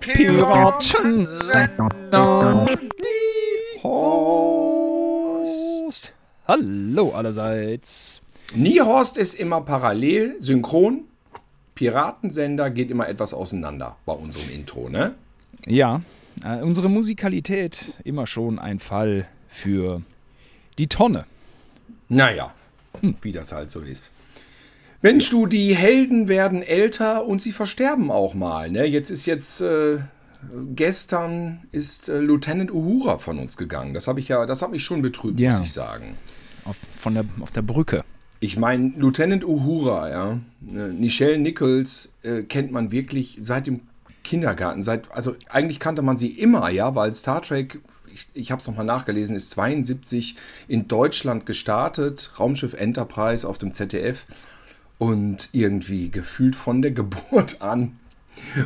Piratensender. Horst. Hallo allerseits. Niehorst ist immer parallel, synchron. Piratensender geht immer etwas auseinander bei unserem Intro, ne? Ja, äh, unsere Musikalität immer schon ein Fall für die Tonne. Naja, wie das halt so ist. Mensch, du, die Helden werden älter und sie versterben auch mal. Ne? Jetzt ist jetzt äh, gestern ist äh, Lieutenant Uhura von uns gegangen. Das habe ich ja, das hat mich schon betrübt, Ja. muss ich sagen. Auf, von der, auf der Brücke. Ich meine, Lieutenant Uhura, ja, äh, Nichelle Nichols äh, kennt man wirklich seit dem Kindergarten. Seit, also eigentlich kannte man sie immer, ja, weil Star Trek, ich, ich habe es nochmal nachgelesen, ist 72 in Deutschland gestartet, Raumschiff Enterprise auf dem ZDF. Und irgendwie gefühlt von der Geburt an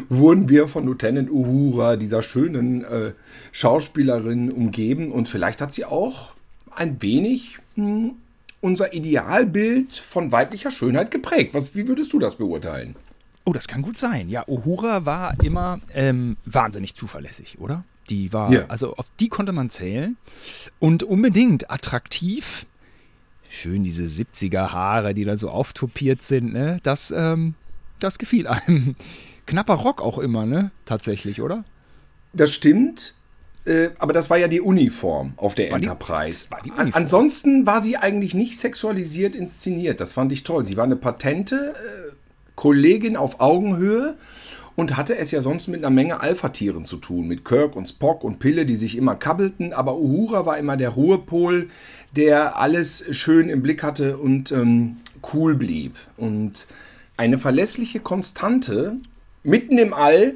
wurden wir von Lieutenant Uhura, dieser schönen äh, Schauspielerin, umgeben. Und vielleicht hat sie auch ein wenig hm, unser Idealbild von weiblicher Schönheit geprägt. Was, wie würdest du das beurteilen? Oh, das kann gut sein. Ja, Uhura war immer ähm, wahnsinnig zuverlässig, oder? Die war, Ja. also auf die konnte man zählen. Und unbedingt attraktiv. Schön diese 70er Haare, die da so auftopiert sind, ne? Das, ähm, das gefiel einem. Knapper Rock auch immer, ne? Tatsächlich, oder? Das stimmt. Äh, aber das war ja die Uniform auf der War Enterprise. war die Uniform. Ansonsten war sie eigentlich nicht sexualisiert inszeniert. Das fand ich toll. Sie war eine patente äh, Kollegin auf Augenhöhe und hatte es ja sonst mit einer Menge Alpha-Tieren zu tun. Mit Kirk und Spock und Pille, die sich immer kabbelten. Aber Uhura war immer der Ruhepol, der alles schön im Blick hatte und ähm, cool blieb. Und eine verlässliche Konstante mitten im All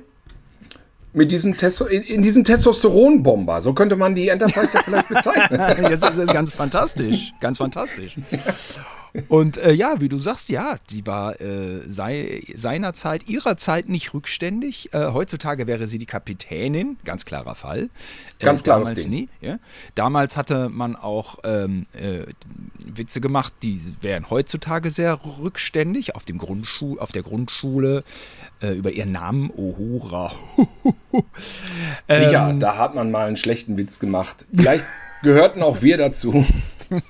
mit diesem Testo in, in diesem Testosteronbomber. So könnte man die Enterprise ja vielleicht bezeichnen. Das ist, das ist ganz fantastisch. Ganz fantastisch. Und äh, ja, wie du sagst, ja, die war äh, sei, seinerzeit, ihrer Zeit nicht rückständig. Äh, heutzutage wäre sie die Kapitänin, ganz klarer Fall. Äh, Ganz klares damals Ding. nie. Ja. Damals hatte man auch ähm, äh, Witze gemacht, die wären heutzutage sehr rückständig auf, dem Grundschu auf der Grundschule äh, über ihren Namen Ohura. Sicher, Ähm. da hat man mal einen schlechten Witz gemacht. Vielleicht gehörten auch wir dazu.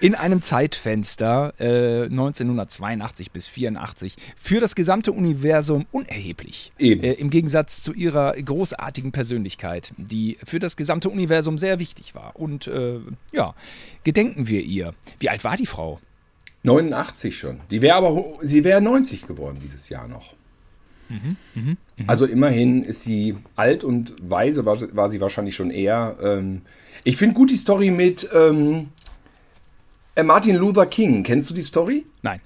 in einem Zeitfenster äh, 1982 bis 84 für das gesamte Universum unerheblich. Eben. Äh, Im Gegensatz zu ihrer großartigen Persönlichkeit, die für das gesamte Universum sehr wichtig war. Und äh, ja, gedenken wir ihr. Wie alt war die Frau? 89 schon. Die wäre aber, sie wäre 90 geworden dieses Jahr noch. Mhm, Also immerhin ist sie alt und weise, war, war sie wahrscheinlich schon eher. Ähm, ich finde gut die Story mit ähm, äh, Martin Luther King. Kennst du die Story? Nein.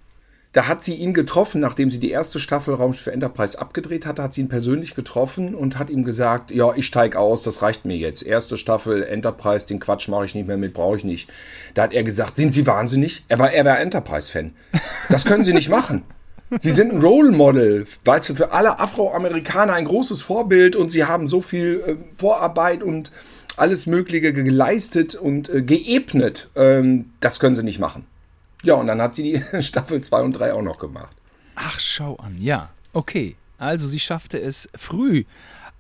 Da hat sie ihn getroffen, nachdem sie die erste Staffel Raumschiff Enterprise abgedreht hatte, hat sie ihn persönlich getroffen und hat ihm gesagt, ja, ich steige aus, das reicht mir jetzt. Erste Staffel Enterprise, den Quatsch mache ich nicht mehr mit, brauche ich nicht. Da hat er gesagt, sind Sie wahnsinnig? Er war, er war Enterprise-Fan. Das können Sie nicht machen. Sie sind ein Role Model, du, für alle Afroamerikaner ein großes Vorbild und sie haben so viel äh, Vorarbeit und alles Mögliche geleistet und äh, geebnet. Ähm, das können sie nicht machen. Ja, und dann hat sie die Staffel 2 und 3 auch noch gemacht. Ach, schau an. Ja, okay. Also sie schaffte es früh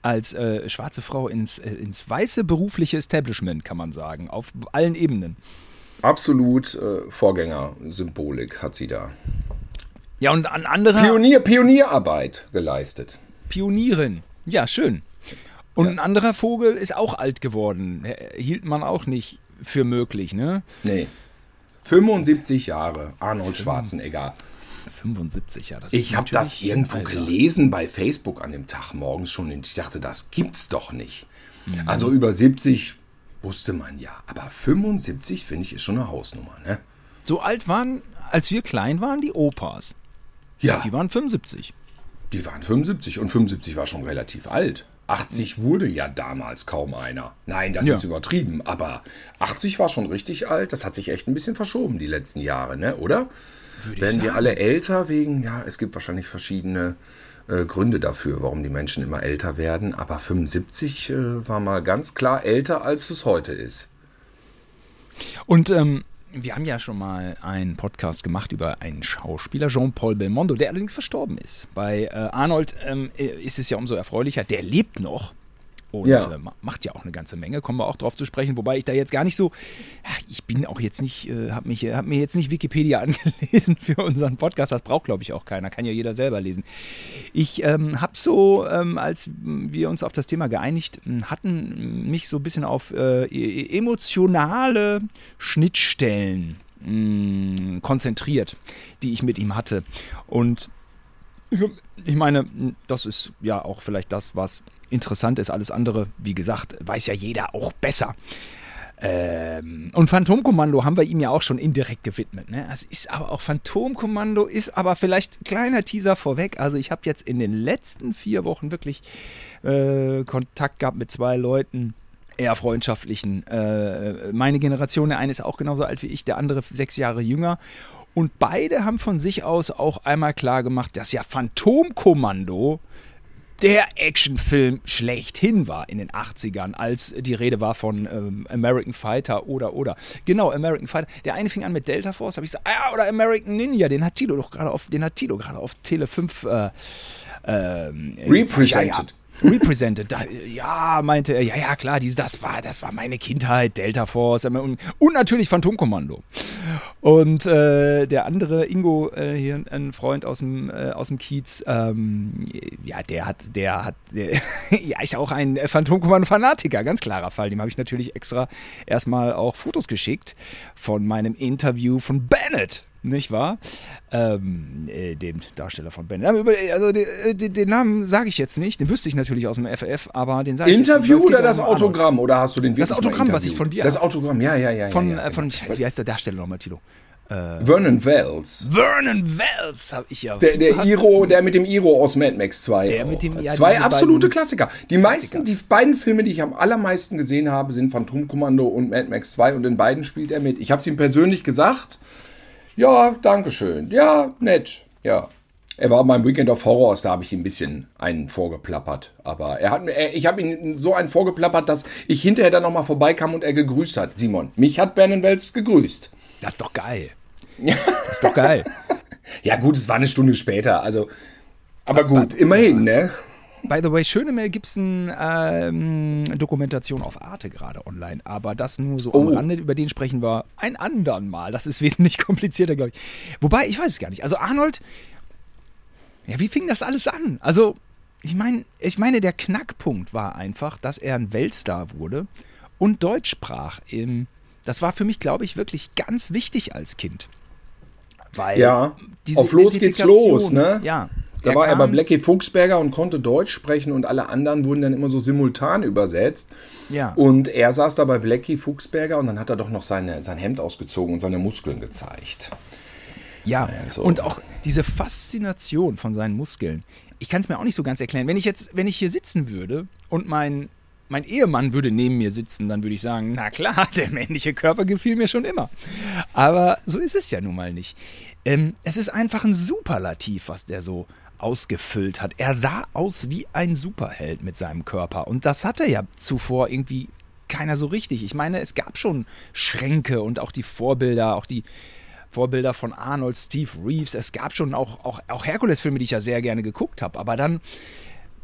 als äh, schwarze Frau ins, äh, ins weiße berufliche Establishment, kann man sagen, auf allen Ebenen. Absolut äh, Vorgängersymbolik hat sie da. Ja, und an anderer Pionier, Pionierarbeit geleistet. Pionierin. Ja, schön. Und ein anderer Vogel ist auch alt geworden. Äh, Hielt man auch nicht für möglich, ne? Nee. 75 Jahre, Arnold Schwarzenegger. 75, ja. Das Ich habe das irgendwo Alter. gelesen bei Facebook an dem Tag morgens schon und ich dachte, das gibt's doch nicht. Mhm. Also über 70 wusste man ja, aber 75 finde ich ist schon eine Hausnummer, ne? So alt waren, als wir klein waren, die Opas. Ja, Die waren 75. die waren 75 und 75 war schon relativ alt. 80 wurde ja damals kaum einer. Nein, das Ja. ist übertrieben, aber 80 war schon richtig alt. Das hat sich echt ein bisschen verschoben die letzten Jahre, ne? Oder? Würde Werden wir alle älter wegen, ja, es gibt wahrscheinlich verschiedene äh, Gründe dafür, warum die Menschen immer älter werden. Aber 75 äh, war mal ganz klar älter, als es heute ist. Und ähm, wir haben ja schon mal einen Podcast gemacht über einen Schauspieler, Jean-Paul Belmondo, der allerdings verstorben ist. Bei äh, Arnold ähm, ist es ja umso erfreulicher, der lebt noch und ja. Äh, macht ja auch eine ganze Menge, kommen wir auch drauf zu sprechen, wobei ich da jetzt gar nicht so, ach, ich bin auch jetzt nicht, äh, habe hab mir jetzt nicht Wikipedia angelesen für unseren Podcast, das braucht glaube ich auch keiner, kann ja jeder selber lesen. Ich ähm, habe so, ähm, als wir uns auf das Thema geeinigt hatten, mich so ein bisschen auf äh, e-, emotionale Schnittstellen mh, mm, konzentriert, die ich mit ihm hatte und ich meine, das ist ja auch vielleicht das, was interessant ist. Alles andere, wie gesagt, weiß ja jeder auch besser. Ähm, und Phantomkommando haben wir ihm ja auch schon indirekt gewidmet. Ne? Es ist aber auch Phantomkommando, ist aber vielleicht ein kleiner Teaser vorweg. Also ich habe jetzt in den letzten vier Wochen wirklich äh, Kontakt gehabt mit zwei Leuten, eher freundschaftlichen. Äh, meine Generation, der eine ist auch genauso alt wie ich, der andere sechs Jahre jünger. Und beide haben von sich aus auch einmal klar gemacht, dass ja Phantomkommando der Actionfilm schlechthin war in den 80ern, als die Rede war von ähm, American Fighter oder oder. Genau, American Fighter. Der eine fing an mit Delta Force, habe ich gesagt, ah, oder American Ninja, den hat Tilo doch gerade auf, den hat Tilo gerade auf Tele 5 äh, ähm, Represented. Represented. Da, ja, meinte er, ja, ja, klar, dies, das, war, das war meine Kindheit, Delta Force und, und natürlich Phantomkommando. Und äh, der andere, Ingo, äh, hier ein Freund aus dem, äh, aus dem Kiez, ähm, ja, der hat, der hat, der, ja, ist auch ein Phantomkommando-Fanatiker, ganz klarer Fall. Dem habe ich natürlich extra erstmal auch Fotos geschickt von meinem Interview von Bennett nicht wahr? Ähm, äh, dem Darsteller von Ben. Also den, äh, den, Namen sage ich jetzt nicht, den wüsste ich natürlich aus dem FF, aber den sage ich Interview oder das Autogramm? Arnold. Oder hast du den Das Autogramm, was ich von dir Das Autogramm, ja, ja, ja. Von, ja, ja, äh, von Scheiße, wie heißt der Darsteller nochmal, Tilo? Äh, Vernon Wells. Vernon Wells habe ich ja. Der, der Iro, der mit dem Iro aus Mad Max 2. Der mit dem, ja, Zwei absolute Klassiker. Die meisten, Klassiker. die beiden Filme, die ich am allermeisten gesehen habe, sind Phantomkommando und Mad Max 2 und in beiden spielt er mit. Ich habe es ihm persönlich gesagt. Ja, danke schön. Ja, nett. Ja. Er war beim Weekend of Horrors, da habe ich ihm ein bisschen einen vorgeplappert. Aber er hat mir, ich habe ihm so einen vorgeplappert, dass ich hinterher dann nochmal vorbeikam und er gegrüßt hat. Simon, mich hat Vernon Wells gegrüßt. Das ist doch geil. Das ist doch geil. ja, gut, es war eine Stunde später. Also, aber gut, immerhin, ne? By the way, gibt es eine ähm, Dokumentation auf Arte gerade online, aber das nur so oh. am Rande, über den sprechen wir ein andern Mal. Das ist wesentlich komplizierter, glaube ich. Wobei, ich weiß es gar nicht. Also Arnold, ja, wie fing das alles an? Also, ich meine, ich meine, der Knackpunkt war einfach, dass er ein Weltstar wurde und Deutsch sprach. Das war für mich, glaube ich, wirklich ganz wichtig als Kind. Weil ja, auf los geht's los, ne? Ja, da war er bei Blackie Fuchsberger und konnte Deutsch sprechen und alle anderen wurden dann immer so simultan übersetzt. Ja. Und er saß da bei Blackie Fuchsberger und dann hat er doch noch seine, sein Hemd ausgezogen und seine Muskeln gezeigt. Ja, also. und auch diese Faszination von seinen Muskeln. Ich kann es mir auch nicht so ganz erklären. Wenn ich jetzt, wenn ich hier sitzen würde und mein, mein Ehemann würde neben mir sitzen, dann würde ich sagen, na klar, der männliche Körper gefiel mir schon immer. Aber so ist es ja nun mal nicht. Ähm, es ist einfach ein Superlativ, was der so ausgefüllt hat. Er sah aus wie ein Superheld mit seinem Körper. Und das hatte ja zuvor irgendwie keiner so richtig. Ich meine, es gab schon Schränke und auch die Vorbilder, auch die Vorbilder von Arnold, Steve Reeves. Es gab schon auch, auch, auch Herkules-Filme, die ich ja sehr gerne geguckt habe. Aber dann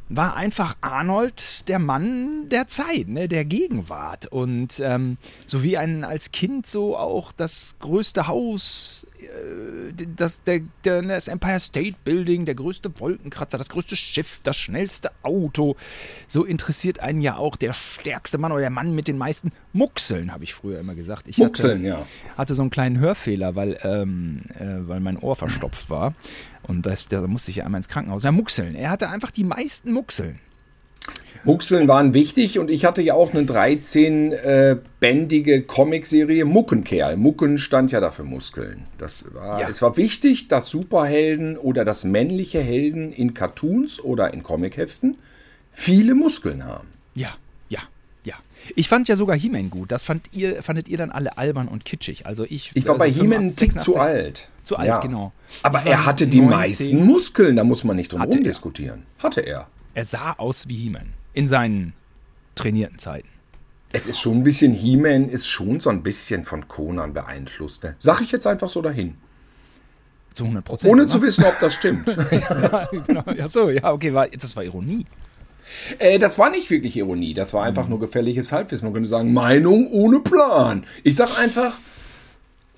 war einfach Arnold der Mann der Zeit, ne, der Gegenwart. Und ähm, so wie ein als Kind so auch das größte Haus das, der, der, das Empire State Building, der größte Wolkenkratzer, das größte Schiff, das schnellste Auto. So interessiert einen ja auch der stärkste Mann oder der Mann mit den meisten Muxeln, habe ich früher immer gesagt. Ich Muxeln, hatte, ja. Hatte so einen kleinen Hörfehler, weil, ähm, äh, weil mein Ohr verstopft war. Und das, da musste ich ja einmal ins Krankenhaus. Ja, Muxeln. Er hatte einfach die meisten Muxeln. Muxeln waren wichtig und ich hatte ja auch eine 13-bändige äh, Comicserie Muckenkerl. Mucken stand ja dafür Muskeln. Das war, ja. Es war wichtig, dass Superhelden oder dass männliche Helden in Cartoons oder in Comicheften viele Muskeln haben. Ja, ja, ja. Ich fand ja sogar He-Man gut. Das fand ihr, fandet ihr dann alle albern und kitschig. Also ich, ich war also bei He-Man ein Tick zu alt. Zu alt, ja. genau. Aber er hatte die 19, meisten Muskeln, da muss man nicht drum herum diskutieren. Hatte er. Er sah aus wie He-Man in seinen trainierten Zeiten. Es ist schon ein bisschen, He-Man ist schon so ein bisschen von Conan beeinflusst. Ne? Sag ich jetzt einfach so dahin. Zu 100 Prozent. Ohne zu wissen, ob das stimmt. ja, genau. ja, so, ja, okay, war, das war Ironie. Äh, das war nicht wirklich Ironie, das war einfach mhm. nur gefährliches Halbwissen. Man könnte sagen, Meinung ohne Plan. Ich sag einfach,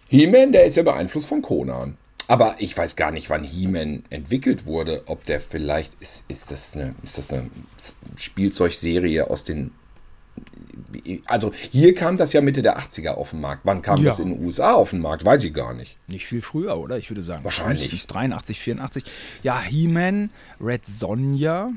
He-Man, der ist ja beeinflusst von Conan. Aber ich weiß gar nicht, wann He-Man entwickelt wurde. Ob der vielleicht ist, ist das eine, ist das eine Spielzeugserie aus den. Also hier kam das ja Mitte der 80er auf den Markt. Wann kam ja. das in den USA auf den Markt? Weiß ich gar nicht. Nicht viel früher, oder? Ich würde sagen. Wahrscheinlich. Ist 83, 84. Ja, He-Man, Red Sonja,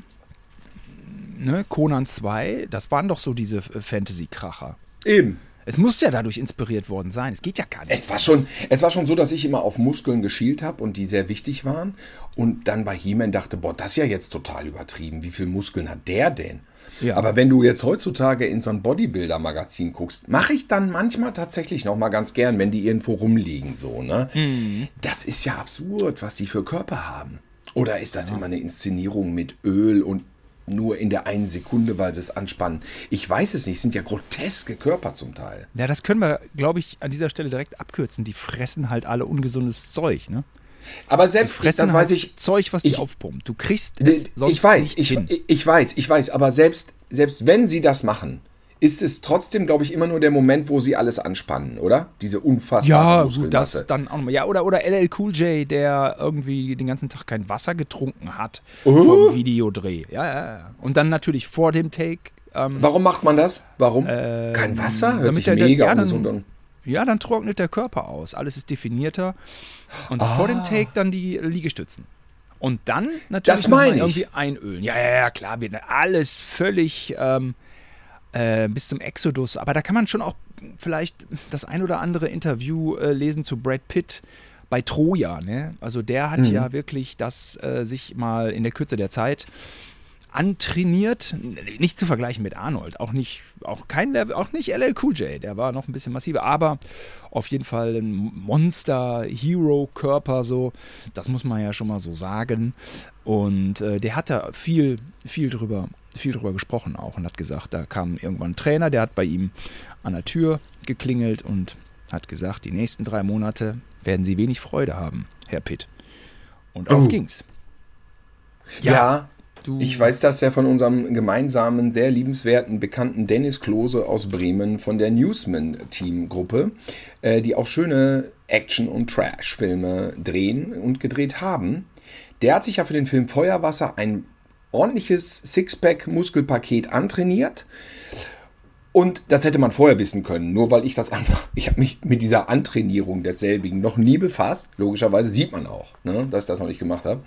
ne, Conan 2, das waren doch so diese Fantasy-Kracher. Eben. Es muss ja dadurch inspiriert worden sein. Es geht ja gar nicht. Es war schon, es war schon so, dass ich immer auf Muskeln geschielt habe und die sehr wichtig waren. Und dann bei He-Man dachte, boah, das ist ja jetzt total übertrieben. Wie viele Muskeln hat der denn? Ja. Aber wenn du jetzt heutzutage in so ein Bodybuilder-Magazin guckst, mache ich dann manchmal tatsächlich noch mal ganz gern, wenn die irgendwo rumliegen, so, ne? Mhm. Das ist ja absurd, was die für Körper haben. Oder ist das ja. immer eine Inszenierung mit Öl und nur in der einen Sekunde, weil sie es anspannen. Ich weiß es nicht, es sind ja groteske Körper zum Teil. Ja, das können wir, glaube ich, an dieser Stelle direkt abkürzen. Die fressen halt alle ungesundes Zeug, ne? Aber selbst, die fressen das halt weiß ich, Zeug, was die aufpumpt. Du kriegst es sonst Ich weiß, ich, ich weiß, ich weiß, aber selbst, selbst wenn sie das machen, ist es trotzdem, glaube ich, immer nur der Moment, wo sie alles anspannen, oder? Diese unfassbare Ja, gut, das dann auch nochmal. Ja, oder, oder LL Cool J, der irgendwie den ganzen Tag kein Wasser getrunken hat uh. vom Videodreh. Ja, ja, ja. Und dann natürlich vor dem Take. Ähm, Warum macht man das? Warum? Ähm, kein Wasser? Hört sich der, mega ja, ungesund an. Ja, dann trocknet der Körper aus. Alles ist definierter. Und ah. vor dem Take dann die Liegestützen. Und dann natürlich irgendwie einölen. Ja, ja, ja, klar, wird alles völlig ähm, äh, bis zum Exodus. Aber da kann man schon auch vielleicht das ein oder andere Interview äh, lesen zu Brad Pitt bei Troja. Ne? Also der hat mhm. ja wirklich das äh, sich mal in der Kürze der Zeit antrainiert, nicht zu vergleichen mit Arnold, auch nicht, auch kein Level, auch nicht LL Cool J, der war noch ein bisschen massiver, aber auf jeden Fall ein Monster-Hero-Körper, so, das muss man ja schon mal so sagen. Und äh, der hat da viel, viel drüber, viel drüber gesprochen auch und hat gesagt, da kam irgendwann ein Trainer, der hat bei ihm an der Tür geklingelt und hat gesagt, die nächsten drei Monate werden Sie wenig Freude haben, Herr Pitt. Und auf oh. ging's. Ja, ja, Du ich weiß das ja von unserem gemeinsamen, sehr liebenswerten, bekannten Dennis Klose aus Bremen von der Newsman-Team-Gruppe, äh, die auch schöne Action- und Trash-Filme drehen und gedreht haben. Der hat sich ja für den Film Feuerwasser ein ordentliches Sixpack-Muskelpaket antrainiert und das hätte man vorher wissen können, nur weil ich das einfach, ich habe mich mit dieser Antrainierung desselbigen noch nie befasst. Logischerweise sieht man auch, ne, dass ich das noch nicht gemacht habe.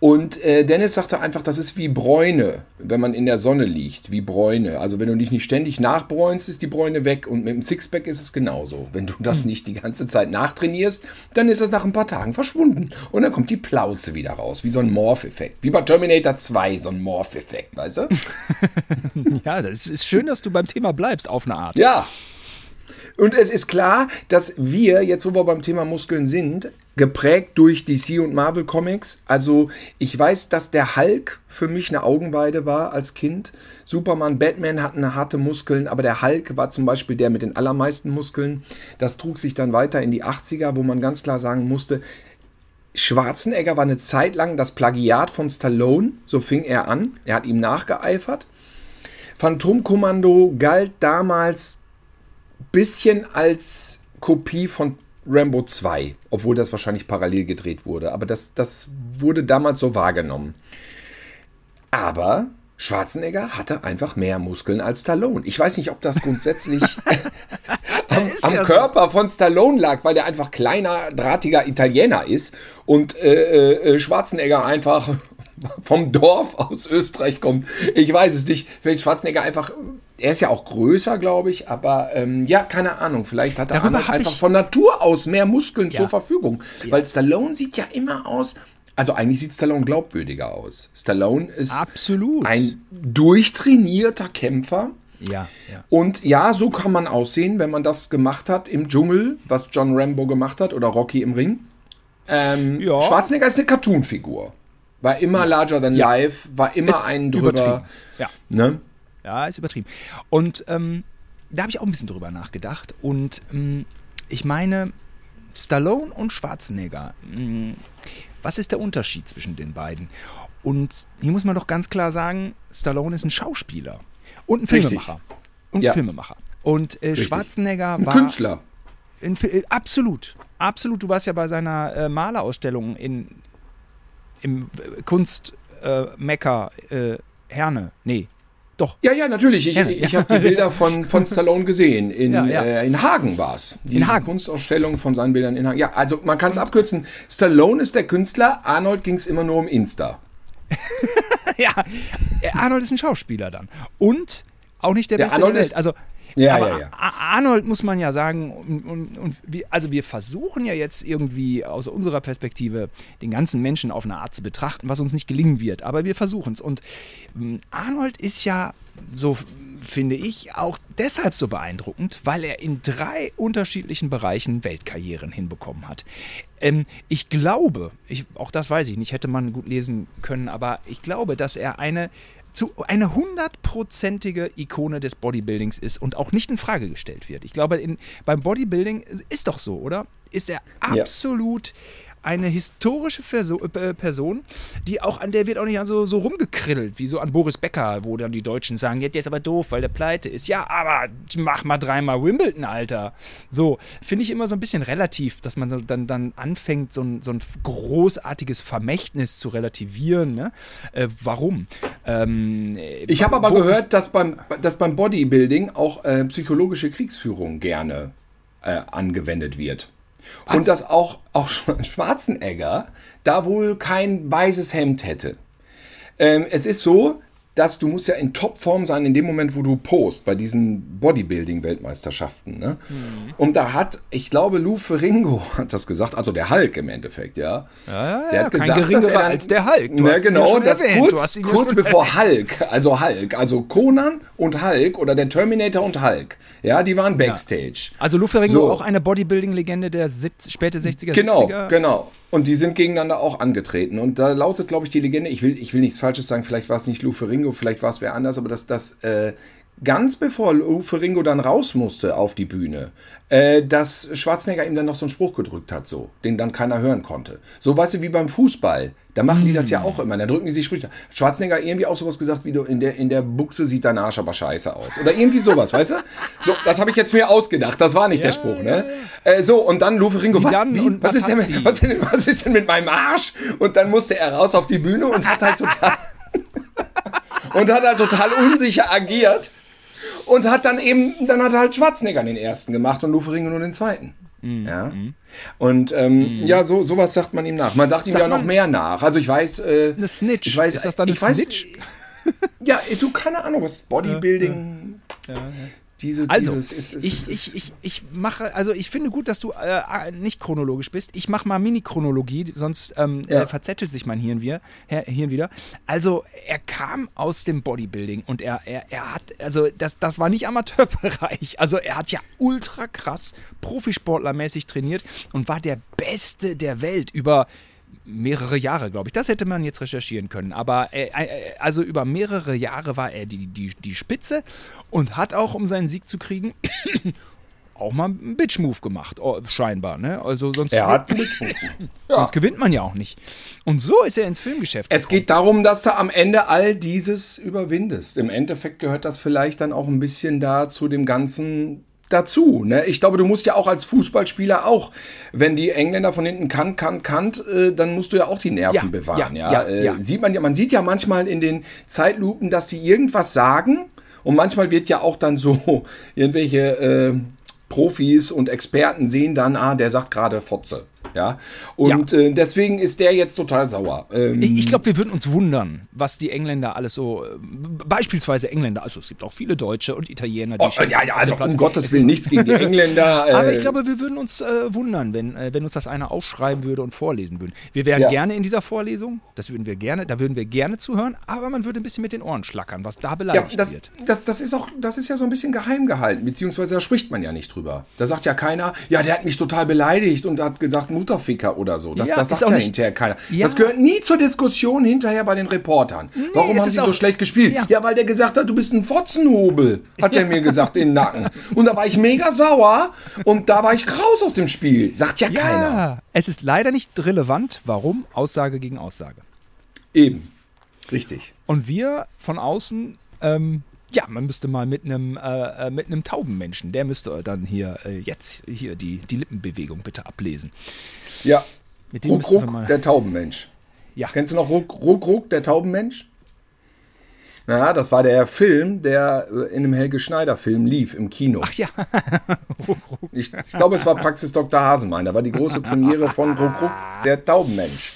Und äh, Dennis sagte einfach, das ist wie Bräune, wenn man in der Sonne liegt, wie Bräune. Also wenn du dich nicht ständig nachbräunst, ist die Bräune weg. Und mit dem Sixpack ist es genauso. Wenn du das hm. nicht die ganze Zeit nachtrainierst, dann ist es nach ein paar Tagen verschwunden. Und dann kommt die Plauze wieder raus, wie so ein Morph-Effekt. Wie bei Terminator 2, so ein Morph-Effekt, weißt du? ja, das ist schön, dass du beim Thema bleibst, auf eine Art. Ja, und es ist klar, dass wir, jetzt wo wir beim Thema Muskeln sind, geprägt durch DC und Marvel Comics. Also ich weiß, dass der Hulk für mich eine Augenweide war als Kind. Superman, Batman hatten harte Muskeln, aber der Hulk war zum Beispiel der mit den allermeisten Muskeln. Das trug sich dann weiter in die 80er, wo man ganz klar sagen musste, Schwarzenegger war eine Zeit lang das Plagiat von Stallone, so fing er an. Er hat ihm nachgeeifert. Phantomkommando galt damals bisschen als Kopie von Rambo 2, obwohl das wahrscheinlich parallel gedreht wurde. Aber das, das wurde damals so wahrgenommen. Aber Schwarzenegger hatte einfach mehr Muskeln als Stallone. Ich weiß nicht, ob das grundsätzlich am, am ja Körper so. von Stallone lag, weil der einfach kleiner, drahtiger Italiener ist und äh, äh, Schwarzenegger einfach vom Dorf aus Österreich kommt. Ich weiß es nicht. Vielleicht Schwarzenegger einfach er ist ja auch größer, glaube ich, aber ähm, ja, keine Ahnung. Vielleicht hat er einfach von Natur aus mehr Muskeln ja. zur Verfügung. Ja. Weil Stallone sieht ja immer aus. Also eigentlich sieht Stallone glaubwürdiger aus. Stallone ist Absolut. ein durchtrainierter Kämpfer. Ja, ja. Und ja, so kann man aussehen, wenn man das gemacht hat im Dschungel, was John Rambo gemacht hat oder Rocky im Ring. Ähm, ja. Schwarzenegger ist eine Cartoon-Figur. War immer larger than life, war immer ist ein drüber. Ja. Ne? Ja, ist übertrieben. Und ähm, da habe ich auch ein bisschen drüber nachgedacht. Und ähm, ich meine, Stallone und Schwarzenegger, mh, was ist der Unterschied zwischen den beiden? Und hier muss man doch ganz klar sagen, Stallone ist ein Schauspieler und ein Filmemacher. Richtig. Und ja. Filmemacher. Und äh, Schwarzenegger ein war. Künstler. In, äh, absolut. Absolut. Du warst ja bei seiner äh, Malerausstellung in, im äh, Kunstmecker äh, Herne. Nee, doch. Ja, ja, natürlich. Ich, ja, ich ja. habe die Bilder von, von Stallone gesehen. In, ja, äh, in Hagen war es. Die in Hagen. Kunstausstellung von seinen Bildern in Hagen. Ja, also man kann es abkürzen. Stallone ist der Künstler, Arnold ging es immer nur um Insta. ja, Arnold ist ein Schauspieler dann. Und auch nicht der, der beste Arnold der Welt. Also ja, aber ja, ja. Arnold muss man ja sagen, und, und, und wir, also wir versuchen ja jetzt irgendwie aus unserer Perspektive den ganzen Menschen auf eine Art zu betrachten, was uns nicht gelingen wird, aber wir versuchen es. Und ähm, Arnold ist ja, so finde ich, auch deshalb so beeindruckend, weil er in drei unterschiedlichen Bereichen Weltkarrieren hinbekommen hat. Ähm, ich glaube, ich, auch das weiß ich nicht, hätte man gut lesen können, aber ich glaube, dass er eine zu eine hundertprozentige Ikone des Bodybuildings ist und auch nicht in Frage gestellt wird. Ich glaube, in, beim Bodybuilding ist doch so, oder? Ist er absolut ja eine historische äh, Person, die auch an der wird auch nicht so, so rumgekriddelt, wie so an Boris Becker, wo dann die Deutschen sagen, jetzt ist aber doof, weil der pleite ist. Ja, aber mach mal dreimal Wimbledon, Alter. So, finde ich immer so ein bisschen relativ, dass man so dann, dann anfängt, so ein, so ein großartiges Vermächtnis zu relativieren. Ne? Äh, warum? Ähm, ich habe aber gehört, dass beim, dass beim Bodybuilding auch äh, psychologische Kriegsführung gerne äh, angewendet wird. Was? Und dass auch, auch Schwarzenegger da wohl kein weißes Hemd hätte. Ähm, es ist so, dass du musst ja in Topform sein in dem Moment, wo du post bei diesen Bodybuilding-Weltmeisterschaften. Ne? Mhm. Und da hat, ich glaube, Lou Ferringo hat das gesagt, also der Hulk im Endeffekt, ja. Ja, ja, der hat gesagt, dass er dann, als der Hulk. Du ne, genau, das kurz, kurz bevor Hulk, also Hulk, also Conan und Hulk oder der Terminator und Hulk, ja, die waren Backstage. Ja. Also Lou Ferringo so. auch eine Bodybuilding-Legende der 70, späte 60er, genau, 70er. Genau, genau. Und die sind gegeneinander auch angetreten. Und da lautet, glaube ich, die Legende, ich will, ich will nichts Falsches sagen, vielleicht war es nicht Lou Ferringo, vielleicht war es wer anders, aber dass das äh, ganz bevor Lou Ferringo dann raus musste auf die Bühne, äh, dass Schwarzenegger ihm dann noch so einen Spruch gedrückt hat, so, den dann keiner hören konnte. So, weißt du, wie beim Fußball. Da machen mm. die das ja mm. auch immer. Da drücken die sich Sprüche. Schwarzenegger irgendwie auch sowas gesagt, wie du in der, in der Buchse sieht dein Arsch aber scheiße aus. Oder irgendwie sowas, weißt du? So, das habe ich jetzt mir ausgedacht. Das war nicht ja, der Spruch, ne? Ja, ja. Äh, so, und dann Lou Ferringo, was, wie, was, ist denn, was, was ist denn mit meinem Arsch? Und dann musste er raus auf die Bühne und hat halt total. und hat halt total unsicher agiert und hat dann eben, dann hat halt Schwarzenegger den ersten gemacht und Luferinge nur den zweiten. Mhm. Ja. Und ähm, mhm. ja, so sowas sagt man ihm nach. Man sagt ihm sagt ja noch mehr nach. Also ich weiß. Äh, eine Snitch. Ich weiß, ist das dann eine Snitch? Weiß, ja, du keine Ahnung, was Bodybuilding. Ja, ja. Diese, also, dieses, ist, ist, ich, ist, ich, ich, ich mache, also ich finde gut, dass du äh, nicht chronologisch bist. Ich mache mal Mini-Chronologie, sonst ähm, ja. äh, verzettelt sich mein Hirn, wir, Hirn wieder. Also er kam aus dem Bodybuilding und er, er, er hat, also das, das war nicht Amateurbereich. Also er hat ja ultra krass Profisportlermäßig trainiert und war der Beste der Welt über mehrere Jahre, glaube ich. Das hätte man jetzt recherchieren können. Aber äh, äh, also über mehrere Jahre war er die, die, die Spitze und hat auch, um seinen Sieg zu kriegen, auch mal einen Bitch-Move gemacht, oh, scheinbar. Ne? Also sonst, er hat einen Bitch-Move. ja. Sonst gewinnt man ja auch nicht. Und so ist er ins Filmgeschäft Es geht darum, dass du am Ende all dieses überwindest. Im Endeffekt gehört das vielleicht dann auch ein bisschen da zu dem ganzen dazu. Ne? Ich glaube, du musst ja auch als Fußballspieler auch, wenn die Engländer von hinten kann, kann, kann, äh, dann musst du ja auch die Nerven ja, bewahren. Ja, ja, äh, ja, Sieht man ja, man sieht ja manchmal in den Zeitlupen, dass die irgendwas sagen und manchmal wird ja auch dann so irgendwelche äh, Profis und Experten sehen dann, ah, der sagt gerade Fotze. Ja, und ja. Äh, deswegen ist der jetzt total sauer. Ähm ich, ich glaube, wir würden uns wundern, was die Engländer alles so, äh, beispielsweise Engländer, also es gibt auch viele Deutsche und Italiener, die oh, Ja, ja, also um Gottes Willen nichts gegen die Engländer. Äh Aber ich glaube, wir würden uns äh, wundern, wenn, äh, wenn uns das einer aufschreiben würde und vorlesen würde. Wir wären ja. gerne in dieser Vorlesung, das würden wir gerne, da würden wir gerne zuhören, aber man würde ein bisschen mit den Ohren schlackern, was da beleidigt ja, das, wird. Das, das, ist auch, das ist ja so ein bisschen geheim gehalten, beziehungsweise da spricht man ja nicht drüber. Da sagt ja keiner, ja, der hat mich total beleidigt und hat gesagt, Mutterficker oder so. Das, Ja, das sagt ja nicht- hinterher keiner. Ja. Das gehört nie zur Diskussion hinterher bei den Reportern. Warum es haben sie so schlecht gespielt? Ja. Ja. weil der gesagt hat, du bist ein Fotzenhobel, hat er mir gesagt in den Nacken. Und da war ich mega sauer und da war ich raus aus dem Spiel. Sagt ja, keiner. Ja, es ist leider nicht relevant. Warum? Aussage gegen Aussage. Eben. Richtig. Und wir von außen, ähm, ja, man müsste mal mit einem äh, äh, mit einem Taubenmenschen, der müsste dann hier äh, jetzt hier die, die Lippenbewegung bitte ablesen. Ja. Mit dem Ruck, Ruck, der Taubenmensch. Ja. Kennst du noch Ruck, Ruck, Ruck, der Taubenmensch? Ja, das war der Film, der äh, in einem Helge Schneider-Film lief im Kino. Ach ja, Ich, ich glaube, es war Praxis Dr. Hasenmein. Da war die große Premiere von Ruck, Ruck, der Taubenmensch.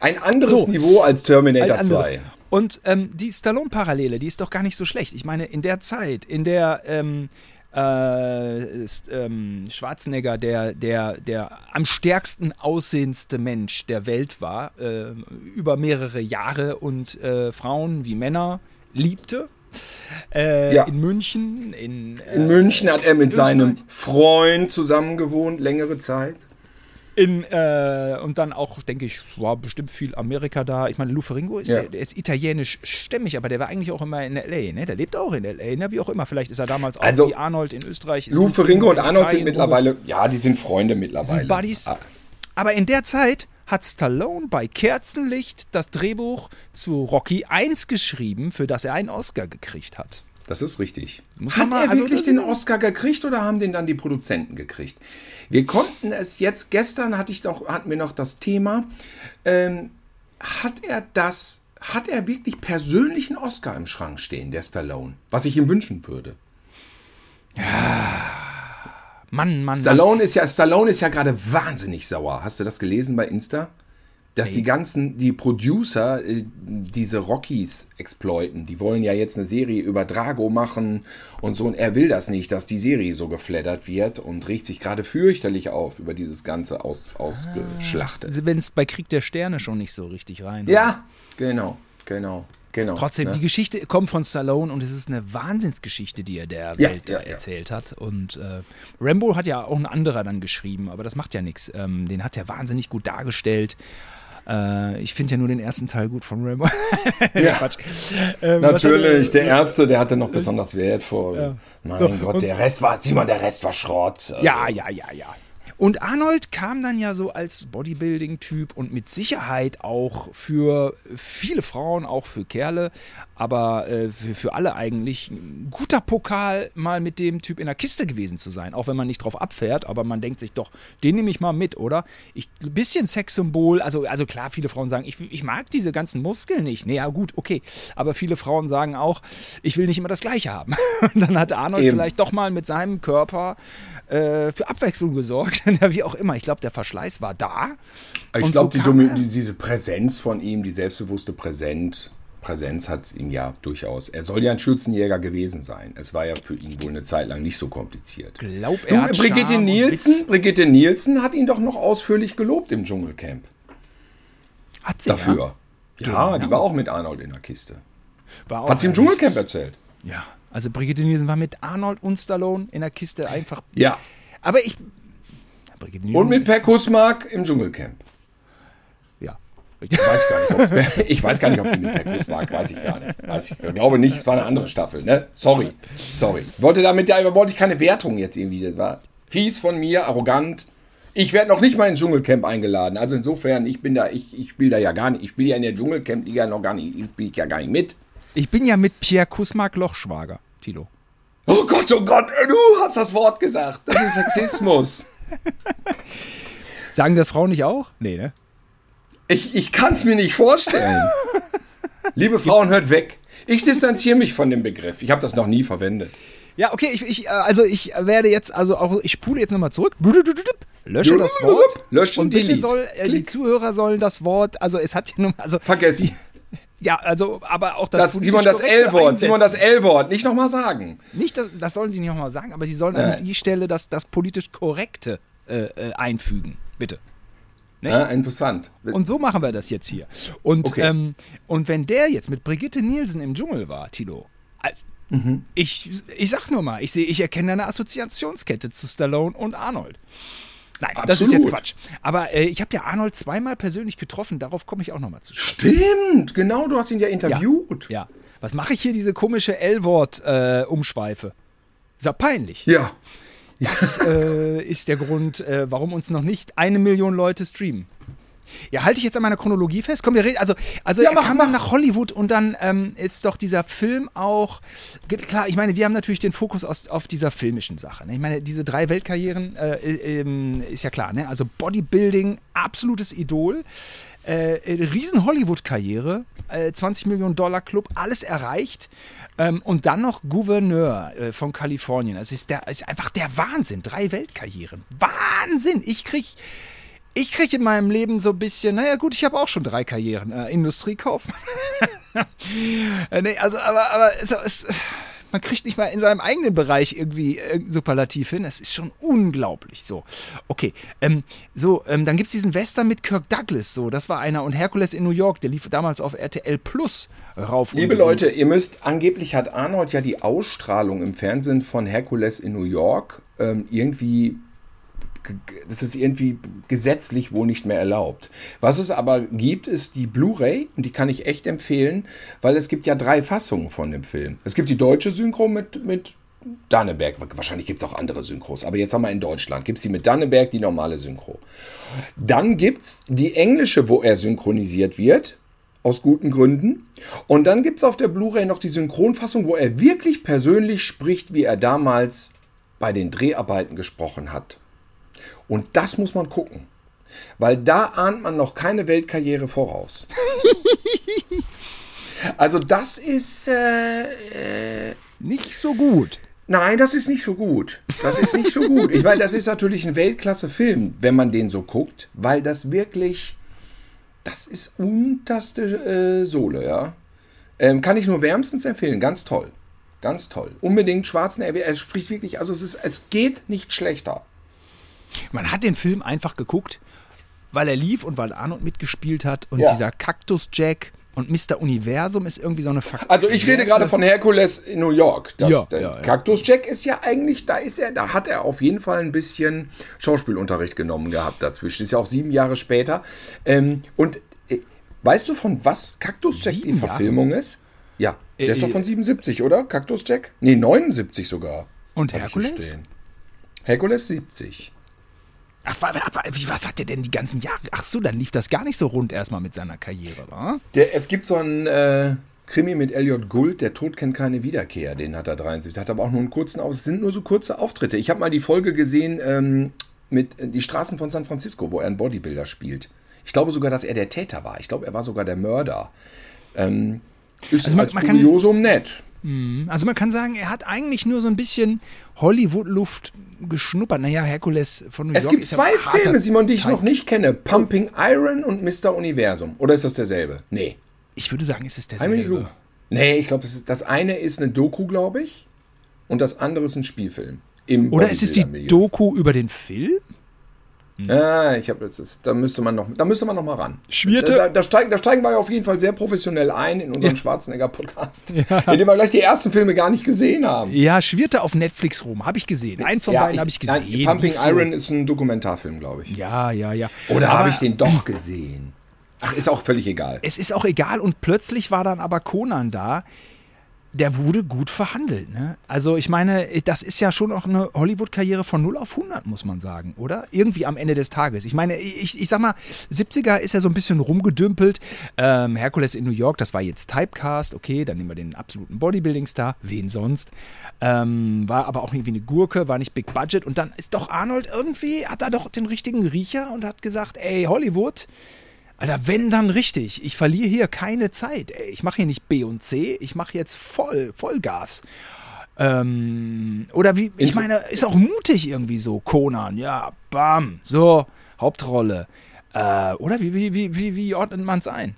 Ein anderes So. Niveau als Terminator ein anderes. 2. Und ähm, die Stallone-Parallele, die ist doch gar nicht so schlecht. Ich meine, in der Zeit, in der ähm, äh, ist, ähm, Schwarzenegger der, der, der am stärksten aussehendste Mensch der Welt war, äh, über mehrere Jahre und äh, Frauen wie Männer liebte. Äh, Ja. In München, in, äh, In München hat er mit Österreich. seinem Freund zusammen gewohnt, längere Zeit. In, äh, und dann auch, denke ich, war bestimmt viel Amerika da. Ich meine, Lou Ferrigno ist, Ja. der, der ist italienisch stämmig, aber der war eigentlich auch immer in L.A., ne? Der lebt auch in L.A., ne? Wie auch immer. Vielleicht ist er damals auch Also, wie Arnold in Österreich. Ferringo und Arnold sind mittlerweile, ja, die sind Freunde Sind mittlerweile. Buddies. Ah, Aber in der Zeit hat Stallone bei Kerzenlicht das Drehbuch zu Rocky 1 geschrieben, für das er einen Oscar gekriegt hat. Das ist richtig. Muss Hat mal- er also wirklich den Oscar gekriegt oder haben den dann die Produzenten gekriegt? Wir konnten es jetzt, gestern hatte ich noch, hatten wir noch das Thema, ähm, hat er das, hat er wirklich persönlichen Oscar im Schrank stehen, der Stallone? Was ich ihm wünschen würde. Mann, Mann, Mann. Stallone ist ja, Stallone ist ja gerade wahnsinnig sauer. Hast du das gelesen bei Insta? Dass die ganzen, die Producer äh, diese Rockies exploiten. Die wollen ja jetzt eine Serie über Drago machen und so. Und er will das nicht, dass die Serie so geflattert wird und regt sich gerade fürchterlich auf über dieses ganze Aus, Ausgeschlachte. Also Wenn es bei Krieg der Sterne schon nicht so richtig rein Ja, genau, genau, genau. Trotzdem, ne? die Geschichte kommt von Stallone und es ist eine Wahnsinnsgeschichte, die er der Ja, Welt ja, da ja. erzählt hat. Und äh, Rambo hat ja auch ein anderer dann geschrieben, aber das macht ja nichts. Ähm, den hat er wahnsinnig gut dargestellt. Äh, ich finde ja nur den ersten Teil gut von Rambo. Ja. Quatsch. Ähm, Natürlich, der erste, der hatte noch besonders wertvoll. Mein Gott, der Rest war, Simon, der Rest war Schrott. Ja, ja, ja, ja. Und Arnold kam dann ja so als Bodybuilding-Typ und mit Sicherheit auch für viele Frauen, auch für Kerle, aber äh, für, für alle eigentlich ein guter Pokal, mal mit dem Typ in der Kiste gewesen zu sein. Auch wenn man nicht drauf abfährt, aber man denkt sich doch, den nehme ich mal mit, oder? Ich, ein bisschen Sexsymbol, also, also klar, viele Frauen sagen, ich, ich mag diese ganzen Muskeln nicht. Nee, ja gut, okay. Aber viele Frauen sagen auch, ich will nicht immer das Gleiche haben. Und dann hat Arnold Eben. vielleicht doch mal mit seinem Körper äh, für Abwechslung gesorgt. Ja, Wie auch immer. Ich glaube, der Verschleiß war da. Ich glaube, so die, die, diese Präsenz von ihm, die selbstbewusste Präsenz, Präsenz hat ihm ja durchaus. Er soll ja ein Schürzenjäger gewesen sein. Es war ja für ihn wohl eine Zeit lang nicht so kompliziert. Glaub, er hat Brigitte Nielsen. Brigitte Nielsen hat ihn doch noch ausführlich gelobt im Dschungelcamp. Hat sie, Dafür. Ja, Genau. die war auch mit Arnold in der Kiste. Ja? War auch Hat sie im Dschungelcamp erzählt. Ja. Also Brigitte Nielsen war mit Arnold und Stallone in der Kiste einfach. Ja. Aber ich. Und mit Per Kussmark im Dschungelcamp. Ja. Ich weiß gar nicht, ich weiß gar nicht, ob sie mit Per Kussmark, weiß ich gar nicht. Weiß ich, ich glaube nicht, es war eine andere Staffel, ne? Sorry, sorry. Wollte damit, ja, wollte ich keine Wertung jetzt irgendwie, das war fies von mir, arrogant. Ich werde noch nicht mal ins Dschungelcamp eingeladen. Also insofern, ich bin da, ich, ich spiele da ja gar nicht, ich spiele ja in der Dschungelcamp-Liga noch gar nicht, ich spiele ja gar nicht mit. Ich bin ja mit Pierre Kusmark Lochschwager, Tilo. Oh Gott, oh Gott, ey, du hast das Wort gesagt. Das ist Sexismus. Sagen das Frauen nicht auch? Nee, ne? Ich, ich kann es mir nicht vorstellen. Liebe Frauen, hört weg. Ich distanziere mich von dem Begriff. Ich habe das noch nie verwendet. Ja, okay, ich, ich, äh, also ich werde jetzt, also auch, ich spule jetzt nochmal zurück, lösche das Wort Löschen, und bitte soll, äh, die. Zuhörer sollen das Wort, also es hat ja nun, also Vergessen. Ja, also, aber auch das, Das, Simon, das L-Wort. Simon, das. L-Wort. Nicht nochmal sagen. Nicht, das, das sollen sie nicht nochmal sagen, aber sie sollen Nein. an die Stelle das, das politisch Korrekte äh, äh, einfügen, bitte. Ja, interessant. Und so machen wir das jetzt hier. Und, Okay. ähm, und wenn der jetzt mit Brigitte Nielsen im Dschungel war, Tilo, äh, ich, ich sag nur mal, ich sehe, ich erkenne eine Assoziationskette zu Stallone und Arnold. Nein, Absolut. das ist jetzt Quatsch. Aber äh, ich habe ja Arnold zweimal persönlich getroffen, darauf komme ich auch nochmal zu sprechen. Stimmt, genau, du hast ihn ja interviewt. Ja. ja. Was mache ich hier, diese komische L-Wort-Umschweife? Äh, ist ja peinlich. Ja. Das äh, ist der Grund, äh, warum uns noch nicht eine Million Leute streamen. Ja, halte ich jetzt an meiner Chronologie fest. Komm, wir reden. Also, also ja, er mach, kam mach. nach Hollywood und dann ähm, ist doch dieser Film auch. Klar, ich meine, wir haben natürlich den Fokus aus, auf dieser filmischen Sache. Ne? Ich meine, diese drei Weltkarrieren äh, äh, ist ja klar. Ne? Also Bodybuilding, absolutes Idol. Äh, äh riesen Hollywood-Karriere, 20 äh, Millionen Dollar Club, alles erreicht. Ähm, und dann noch Gouverneur äh, von Kalifornien. Das ist, der, ist einfach der Wahnsinn. Drei Weltkarrieren. Wahnsinn! Ich kriege ich kriege in meinem Leben so ein bisschen, naja gut, ich habe auch schon drei Karrieren. Äh, Industriekaufmann. äh, nee, also, aber, aber es, es, man kriegt nicht mal in seinem eigenen Bereich irgendwie irgendein Superlativ hin. Das ist schon unglaublich. So, okay. Ähm, so, ähm, dann gibt es diesen Western mit Kirk Douglas. So, das war einer. Und Hercules in New York, der lief damals auf RTL Plus rauf. Liebe Leute, ihr müsst, angeblich hat Arnold ja die Ausstrahlung im Fernsehen von Hercules in New York ähm, irgendwie das ist irgendwie gesetzlich wohl nicht mehr erlaubt. Was es aber gibt, ist die Blu-ray und die kann ich echt empfehlen, weil es gibt ja drei Fassungen von dem Film. Es gibt die deutsche Synchro mit, mit Danneberg, wahrscheinlich gibt es auch andere Synchros, aber jetzt haben wir in Deutschland, gibt es die mit Danneberg, die normale Synchro. Dann gibt es die englische, wo er synchronisiert wird, aus guten Gründen. Und dann gibt es auf der Blu-ray noch die Synchronfassung, wo er wirklich persönlich spricht, wie er damals bei den Dreharbeiten gesprochen hat. Und das muss man gucken. Weil da ahnt man noch keine Weltkarriere voraus. also das ist äh, äh, nicht so gut. Nein, das ist nicht so gut. Das ist nicht so gut. Ich meine, das ist natürlich ein Weltklasse-Film, wenn man den so guckt, weil das wirklich, das ist unterste äh, Sohle, ja. Ähm, kann ich nur wärmstens empfehlen. Ganz toll. Ganz toll. Unbedingt Schwarzenegger. Er spricht wirklich, also es, ist, es geht nicht schlechter. Man hat den Film einfach geguckt, weil er lief und weil Arnold mitgespielt hat und ja. dieser Cactus Jack und Mr. Universum ist irgendwie so eine Faktor. Also ich rede gerade von Herkules in New York. Das, ja, ja, Cactus Jack ist ja eigentlich, da ist er, da hat er auf jeden Fall ein bisschen Schauspielunterricht genommen gehabt dazwischen. Ist ja auch sieben Jahre später. Ähm, und äh, weißt du von was Cactus Jack sieben die Verfilmung Jahre? ist? Ja, der äh, ist doch von 77, oder? Cactus Jack? Nee, 79 sogar. Und Herkules? Herkules 70. Ach, wie, was hat der denn die ganzen Jahre? Ach so, dann lief das gar nicht so rund erstmal mit seiner Karriere, wa? Der, es gibt so einen äh, Krimi mit Elliot Gould, Der Tod kennt keine Wiederkehr, den hat er 73. Hat aber auch nur einen kurzen Auf. Es sind nur so kurze Auftritte. Ich habe mal die Folge gesehen ähm, mit äh, Die Straßen von San Francisco, wo er einen Bodybuilder spielt. Ich glaube sogar, dass er der Täter war. Ich glaube, er war sogar der Mörder. Ähm, ist also man, als man Kuriosum kann, nett. Mhm. Also man kann sagen, er hat eigentlich nur so ein bisschen Hollywood-Luft geschnuppert. Naja, Herkules von New York. Es gibt zwei Filme, Simon, die ich Teig. noch nicht kenne: Pumping Iron und Mr. Universum. Oder ist das derselbe? Nee. Ich würde sagen, es ist derselbe. Nee, ich glaube, das, das eine ist eine Doku, glaube ich. Und das andere ist ein Spielfilm. Oder ist es die Doku über den Film? Mhm. Ah, ich habe jetzt, da müsste man noch, da müsste man noch mal ran. Schwirte. Da, da, steigen, da steigen wir auf jeden Fall sehr professionell ein in unseren ja. Schwarzenegger-Podcast, ja. in dem wir gleich die ersten Filme gar nicht gesehen haben. Ja, Schwirte auf Netflix rum, habe ich gesehen. Einen von ja, beiden habe ich gesehen. Nein, Pumping so. Iron ist ein Dokumentarfilm, glaube ich. Ja, ja, ja. Oder habe ich den doch gesehen? Ach, ist auch völlig egal. Es ist auch egal und plötzlich war dann aber Conan da der wurde gut verhandelt. Ne? Also ich meine, das ist ja schon auch eine Hollywood-Karriere von 0 auf 100, muss man sagen, oder? Irgendwie am Ende des Tages. Ich meine, ich, ich sag mal, 70er ist ja so ein bisschen rumgedümpelt. Ähm, Hercules in New York, das war jetzt Typecast, okay, dann nehmen wir den absoluten Bodybuilding-Star, wen sonst. Ähm, war aber auch irgendwie eine Gurke, war nicht Big Budget. Und dann ist doch Arnold irgendwie, hat er doch den richtigen Riecher und hat gesagt, ey, Hollywood, Alter, wenn dann richtig. Ich verliere hier keine Zeit. Ey. Ich mache hier nicht B und C, ich mache jetzt voll, Vollgas. Ähm, oder wie, ich meine, ist auch mutig irgendwie so, Conan, ja, bam, so, Hauptrolle. Äh, oder wie, wie, wie, wie, wie ordnet man es ein?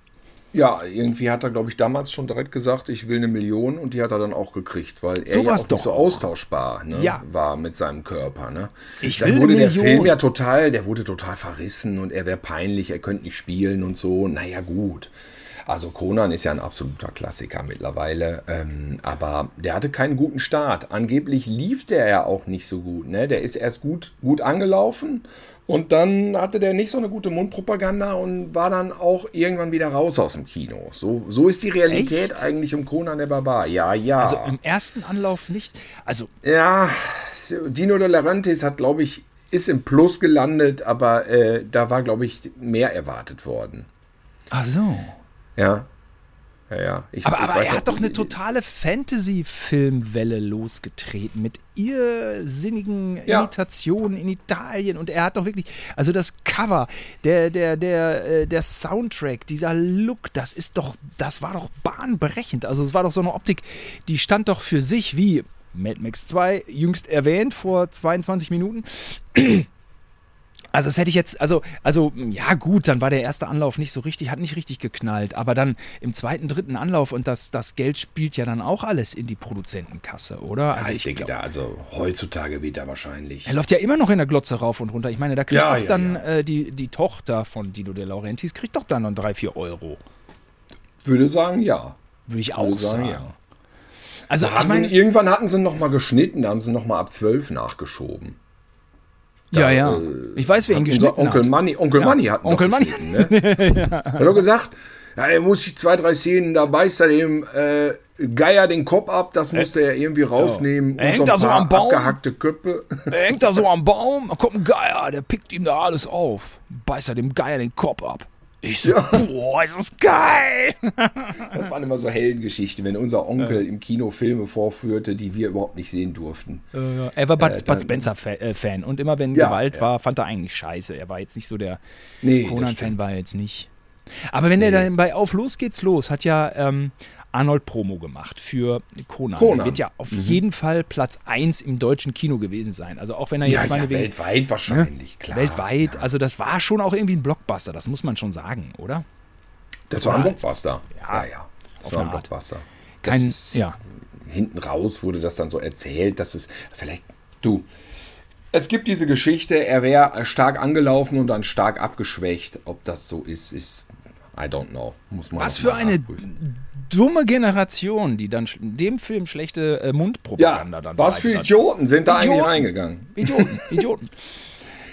Ja, irgendwie hat er, glaube ich, damals schon direkt gesagt, ich will eine Million und die hat er dann auch gekriegt, weil er so ja auch doch. so austauschbar ne, ja. war mit seinem Körper. Ne? Ich dann will wurde der. Film ja total, der wurde total verrissen und er wäre peinlich, er könnte nicht spielen und so. Naja, gut. Also Conan ist ja ein absoluter Klassiker mittlerweile, ähm, aber der hatte keinen guten Start. Angeblich lief der ja auch nicht so gut. Ne? Der ist erst gut, gut angelaufen und dann hatte der nicht so eine gute Mundpropaganda und war dann auch irgendwann wieder raus aus dem Kino. So, so ist die Realität Echt? eigentlich um Conan der Barbar. Ja, ja. Also im ersten Anlauf nicht. Also ja, Dino de Laurentiis hat, glaube ich, ist im Plus gelandet, aber äh, da war, glaube ich, mehr erwartet worden. Ach so. Ja. Ja, ja. Ich, aber, ich aber er hat doch eine totale Fantasy-Filmwelle losgetreten mit irrsinnigen ja. Imitationen in Italien und er hat doch wirklich, also das Cover, der, der, der, äh, der Soundtrack, dieser Look, das ist doch, das war doch bahnbrechend. Also es war doch so eine Optik, die stand doch für sich wie Mad Max 2, jüngst erwähnt vor 22 Minuten. Also das hätte ich jetzt, also, also ja gut, dann war der erste Anlauf nicht so richtig, hat nicht richtig geknallt, aber dann im zweiten, dritten Anlauf und das, das Geld spielt ja dann auch alles in die Produzentenkasse, oder? Also, also ich, ich, denke glaub, da, also heutzutage wird er wahrscheinlich. Er läuft ja immer noch in der Glotze rauf und runter. Ich meine, da kriegt ja, doch ja, dann ja. Äh, die, die Tochter von Dino De Laurentiis, kriegt doch dann noch drei, vier Euro. Würde sagen, ja. Würde ich auch Würde sagen. sagen. Ja. Also, ich meine, irgendwann hatten sie noch mal geschnitten, da haben sie noch mal ab zwölf nachgeschoben. Da, ja, ja. Äh, ich weiß, wer ihn geschnitten Onkel hat. Money, Onkel ja. Money hat Onkel Money. Ne? ja. Hat doch gesagt, ja, er muss sich zwei, drei Szenen, da beißt er dem äh, Geier den Kopf ab, das musste er irgendwie rausnehmen. Er hängt da so am Baum. Abgehackte Köpfe. Er hängt da so am Baum, da kommt ein Geier, der pickt ihm da alles auf. Beißt er dem Geier den Kopf ab. Ich so, ja. boah, ist das geil! das waren immer so Heldengeschichten, wenn unser Onkel ja. im Kino Filme vorführte, die wir überhaupt nicht sehen durften. Äh, er war Bud, äh, Bud Spencer-Fan und immer wenn ja, Gewalt war, fand er eigentlich scheiße. Er war jetzt nicht so der nee, Conan-Fan, war er jetzt nicht. Aber wenn nee. er dann bei Auf los geht's los, hat ja ähm, Arnold Promo gemacht für Conan. Conan. Der wird ja auf mhm. jeden Fall Platz 1 im deutschen Kino gewesen sein. Also auch wenn er jetzt ja, meine ja, weltweit wahrscheinlich, ne? klar. Weltweit, ja. also das war schon auch irgendwie ein Blockbuster, das muss man schon sagen, oder? Das, das war ein Blockbuster. Ja, ja. Das war ein Blockbuster. Kein, ist, ja. Hinten raus wurde das dann so erzählt, dass es vielleicht du es gibt diese Geschichte, er wäre stark angelaufen und dann stark abgeschwächt. Ob das so ist, ist I don't know. Muss man Was für eine dumme Generation, die dann in dem Film schlechte äh, Mundpropaganda ja, dann Was für Idioten hat. sind da Idioten, eigentlich reingegangen? Idioten, Idioten.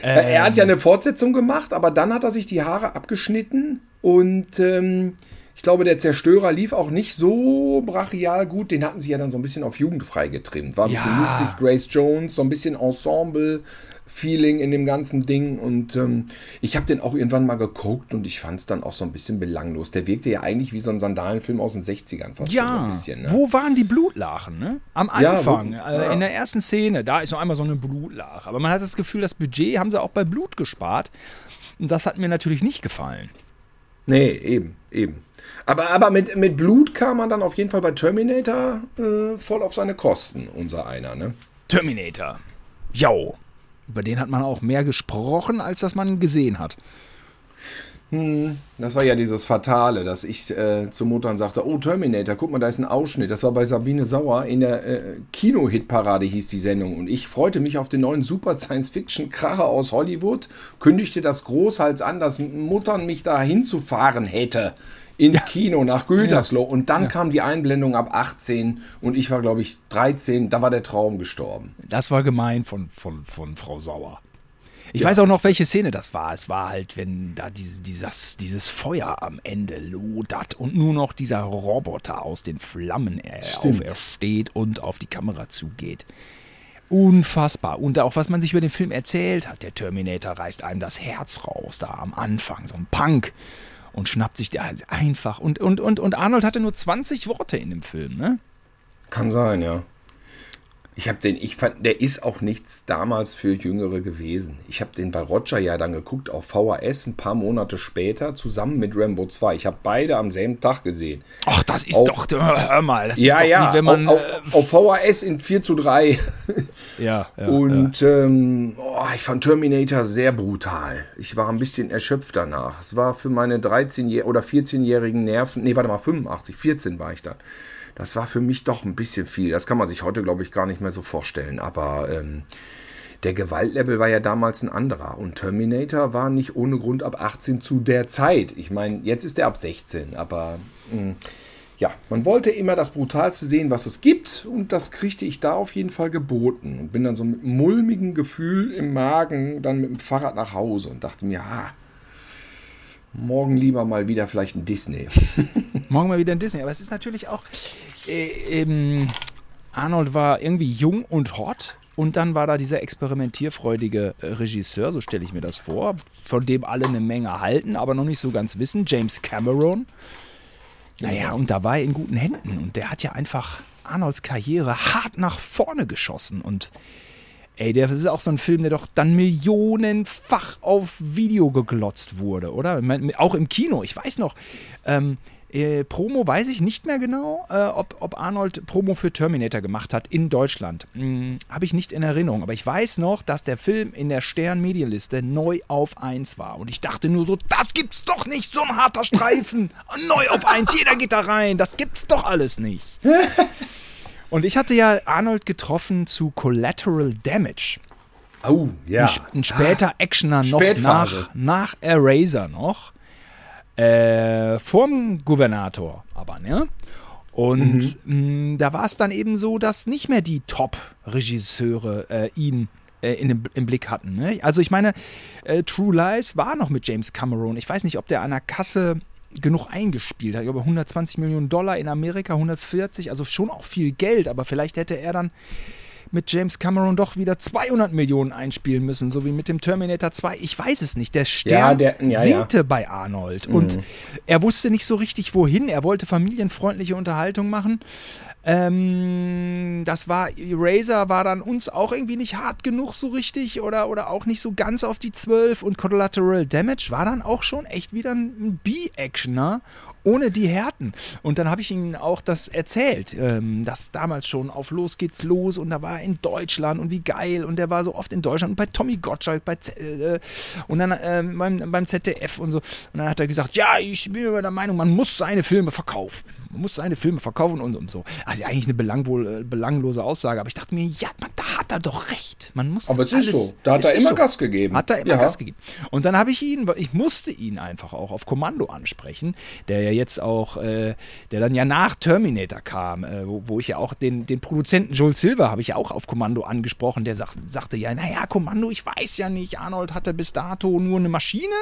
ähm, er hat ja eine Fortsetzung gemacht, aber dann hat er sich die Haare abgeschnitten und ähm, ich glaube, der Zerstörer lief auch nicht so brachial gut. Den hatten sie ja dann so ein bisschen auf jugendfrei getrimmt. War ein ja. bisschen lustig. Grace Jones, so ein bisschen Ensemble. Feeling in dem ganzen Ding. Und ähm, ich habe den auch irgendwann mal geguckt und ich fand es dann auch so ein bisschen belanglos. Der wirkte ja eigentlich wie so ein Sandalenfilm aus den 60ern fast ja. so ein bisschen. Ne? Wo waren die Blutlachen? Ne? Am Anfang, ja, wo, äh, in der ersten Szene, da ist noch einmal so eine Blutlache. Aber man hat das Gefühl, das Budget haben sie auch bei Blut gespart. Und das hat mir natürlich nicht gefallen. Nee, eben, eben. Aber, aber mit, mit Blut kam man dann auf jeden Fall bei Terminator äh, voll auf seine Kosten, unser einer, ne? Terminator. Jo. Über den hat man auch mehr gesprochen, als dass man gesehen hat. Hm, das war ja dieses Fatale, dass ich äh, zum Muttern sagte, oh Terminator, guck mal, da ist ein Ausschnitt. Das war bei Sabine Sauer in der äh, Kino-Hitparade hieß die Sendung. Und ich freute mich auf den neuen Super-Science-Fiction-Kracher aus Hollywood, kündigte das großhals an, dass Muttern mich da hinzufahren hätte ins ja. Kino nach Gütersloh. Ja. Und dann ja. kam die Einblendung ab 18 und ich war, glaube ich, 13. Da war der Traum gestorben. Das war gemein von, von, von Frau Sauer. Ich ja. weiß auch noch, welche Szene das war. Es war halt, wenn da diese, dieses, dieses Feuer am Ende lodert und nur noch dieser Roboter aus den Flammen aufersteht und auf die Kamera zugeht. Unfassbar. Und auch was man sich über den Film erzählt hat. Der Terminator reißt einem das Herz raus, da am Anfang. So ein Punk und schnappt sich der einfach. Und, und, und, und Arnold hatte nur 20 Worte in dem Film, ne? Kann sein, ja. Ich habe den, ich fand, der ist auch nichts damals für Jüngere gewesen. Ich habe den bei Roger ja dann geguckt auf VHS ein paar Monate später zusammen mit Rambo 2. Ich habe beide am selben Tag gesehen. Ach, das ist auf, doch, hör mal, das ja, ist doch ja, wenn man. Auf, auf, auf, VHS in 4 zu 3. ja, ja. Und ja. Ähm, oh, ich fand Terminator sehr brutal. Ich war ein bisschen erschöpft danach. Es war für meine 13- oder 14-jährigen Nerven, nee, warte mal, 85, 14 war ich dann das war für mich doch ein bisschen viel. Das kann man sich heute, glaube ich, gar nicht mehr so vorstellen. Aber ähm, der Gewaltlevel war ja damals ein anderer. Und Terminator war nicht ohne Grund ab 18 zu der Zeit. Ich meine, jetzt ist er ab 16, aber mh, hm, ja, man wollte immer das Brutalste sehen, was es gibt. Und das kriegte ich da auf jeden Fall geboten. Und bin dann so mit einem mulmigen Gefühl im Magen dann mit dem Fahrrad nach Hause und dachte mir, ha, morgen lieber mal wieder vielleicht ein Disney. morgen mal wieder ein Disney. Aber es ist natürlich auch. Äh, ähm, Arnold war irgendwie jung und hot. Und dann war da dieser experimentierfreudige äh, Regisseur, so stelle ich mir das vor, von dem alle eine Menge halten, aber noch nicht so ganz wissen, James Cameron. Naja, und da war er in guten Händen. Und der hat ja einfach Arnolds Karriere hart nach vorne geschossen. Und ey, der ist auch so ein Film, der doch dann millionenfach auf Video geglotzt wurde, oder? Auch im Kino. Ich weiß noch, ähm, äh, Promo weiß ich nicht mehr genau, äh, ob, ob Arnold Promo für Terminator gemacht hat in Deutschland. Hm, Habe ich nicht in Erinnerung. Aber ich weiß noch, dass der Film in der Stern-Medienliste neu auf 1 war. Und ich dachte nur so, das gibt's doch nicht, so ein harter Streifen. neu auf 1, jeder geht da rein. Das gibt's doch alles nicht. Und ich hatte ja Arnold getroffen zu Collateral Damage. Oh, ja. Ein, ein später Actioner noch nach, nach Eraser noch. Äh, vorm Gouvernator aber, ne? Und mhm. mh, da war es dann eben so, dass nicht mehr die Top-Regisseure äh, ihn äh, in im Blick hatten. Ne? Also ich meine, äh, True Lies war noch mit James Cameron. Ich weiß nicht, ob der an der Kasse genug eingespielt hat. Über 120 Millionen Dollar in Amerika, 140, also schon auch viel Geld, aber vielleicht hätte er dann mit James Cameron doch wieder 200 Millionen einspielen müssen, so wie mit dem Terminator 2. Ich weiß es nicht. Der Stern ja, der, ja, sinkte ja. bei Arnold mhm. und er wusste nicht so richtig, wohin. Er wollte familienfreundliche Unterhaltung machen. Ähm, das war, Eraser war dann uns auch irgendwie nicht hart genug so richtig oder, oder auch nicht so ganz auf die 12 und Collateral Damage war dann auch schon echt wieder ein B-Actioner ohne die Härten. Und dann habe ich ihnen auch das erzählt, ähm, dass damals schon auf Los geht's los und da war er in Deutschland und wie geil und der war so oft in Deutschland und bei Tommy Gottschalk bei Z äh, und dann äh, beim, beim ZDF und so. Und dann hat er gesagt, ja, ich bin der Meinung, man muss seine Filme verkaufen man muss seine Filme verkaufen und, und so. Also eigentlich eine belangwohl, äh, belanglose Aussage, aber ich dachte mir, ja, man, da hat er doch recht. Man muss aber es ist so, da hat er immer so. Gas gegeben. Hat er immer ja. Gas gegeben. Und dann habe ich ihn, ich musste ihn einfach auch auf Kommando ansprechen, der ja jetzt auch, äh, der dann ja nach Terminator kam, äh, wo, wo, ich ja auch den, den Produzenten Joel Silver habe ich ja auch auf Kommando angesprochen, der sag, sagte ja, naja, Kommando, ich weiß ja nicht, Arnold hatte bis dato nur eine Maschine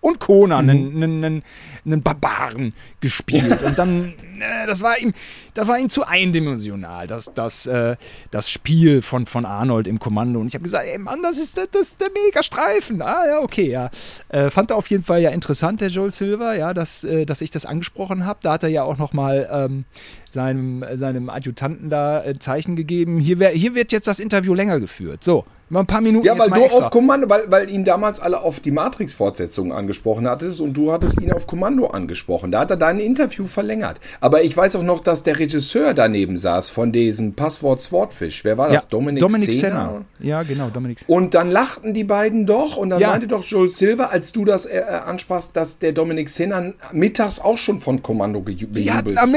und Conan, mhm. einen, einen, einen, Barbaren gespielt. Und dann, äh, das war ihm, das war ihm zu eindimensional, das, das, äh, das Spiel von, von Arnold im Kommando. Und ich habe gesagt, ey Mann, das ist, das, das ist der Mega-Streifen. Ah ja, okay, ja. Äh, fand er auf jeden Fall ja interessant, der Joel Silver, ja, dass, äh, dass ich das angesprochen habe. Da hat er ja auch noch mal ähm, seinem, seinem Adjutanten da äh, Zeichen gegeben. Hier, wär, hier wird jetzt das Interview länger geführt. So, Mal ein paar Minuten. Ja, weil du extra. auf Kommando, weil, weil ihn damals alle auf die Matrix-Fortsetzung angesprochen hattest und du hattest ihn auf Kommando angesprochen. Da hat er dein Interview verlängert. Aber ich weiß auch noch, dass der Regisseur daneben saß von diesem Passwort Swordfish. Wer war das? Ja, Dominik, Dominik Senna? Ja, genau, Dominik Und dann lachten die beiden doch und dann ja. meinte doch Joel Silver, als du das äh, äh ansprachst, dass der Dominik Senna mittags auch schon von Kommando gejubelt,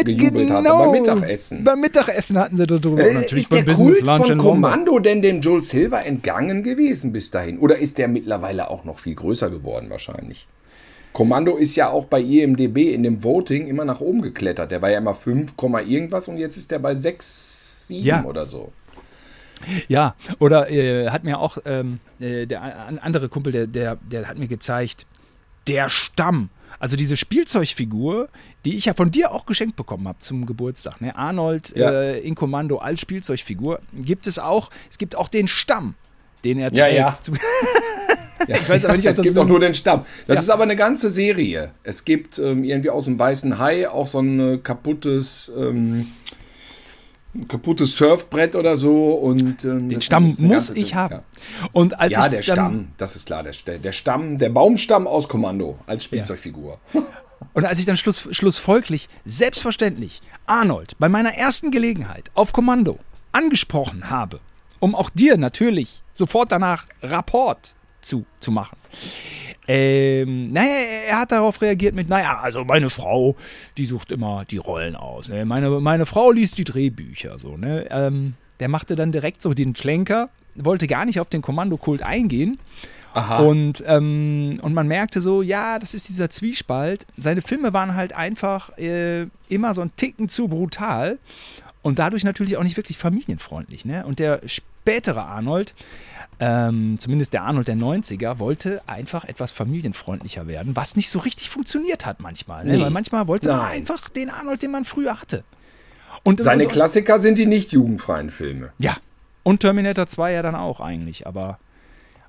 gejubelt genau, hatte. Beim Mittagessen. Beim Mittagessen hatten sie darüber. Äh, natürlich ist der Kult von Kommando denn dem Joel Silver entgangen? Entgangen gewesen bis dahin? Oder ist der mittlerweile auch noch viel größer geworden wahrscheinlich? Kommando ist ja auch bei IMDB in dem Voting immer nach oben geklettert. Der war ja immer 5, irgendwas und jetzt ist der bei 6, 7 ja. oder so. Ja, oder äh, hat mir auch ähm, äh, der andere Kumpel, der, der, der hat mir gezeigt, der Stamm. Also diese Spielzeugfigur, die ich ja von dir auch geschenkt bekommen habe zum Geburtstag. Ne? Arnold ja. äh, in Kommando als Spielzeugfigur. Gibt es auch, es gibt auch den Stamm den er ja. Ja. ja. Ich weiß aber nicht, es gibt auch nur den Stamm. Das ja. ist aber eine ganze Serie. Es gibt ähm, irgendwie aus dem Weißen Hai auch so ein kaputtes, ähm, kaputtes Surfbrett oder so. Und, ähm, den Stamm muss ich haben. Ja, und als ja der Stamm, das ist klar. Der, der Stamm, der Baumstamm aus Kommando als Spielzeugfigur. Und als ich dann schluss, schlussfolglich, selbstverständlich, Arnold bei meiner ersten Gelegenheit auf Kommando angesprochen habe, um auch dir natürlich sofort danach Rapport zu, zu machen. Ähm, naja, er hat darauf reagiert mit, naja, also meine Frau, die sucht immer die Rollen aus. Ne? Meine, meine Frau liest die Drehbücher so, ne? Ähm, der machte dann direkt so den Schlenker wollte gar nicht auf den Kommandokult eingehen. Aha. Und, ähm, und man merkte so, ja, das ist dieser Zwiespalt. Seine Filme waren halt einfach äh, immer so ein Ticken zu brutal und dadurch natürlich auch nicht wirklich familienfreundlich. Ne? Und der spätere Arnold, ähm, zumindest der Arnold der 90er, wollte einfach etwas familienfreundlicher werden, was nicht so richtig funktioniert hat manchmal. Ne? Nee. Weil manchmal wollte man Nein. einfach den Arnold, den man früher hatte. Und, Seine und, Klassiker sind die nicht jugendfreien Filme. Ja. Und Terminator 2 ja dann auch eigentlich, aber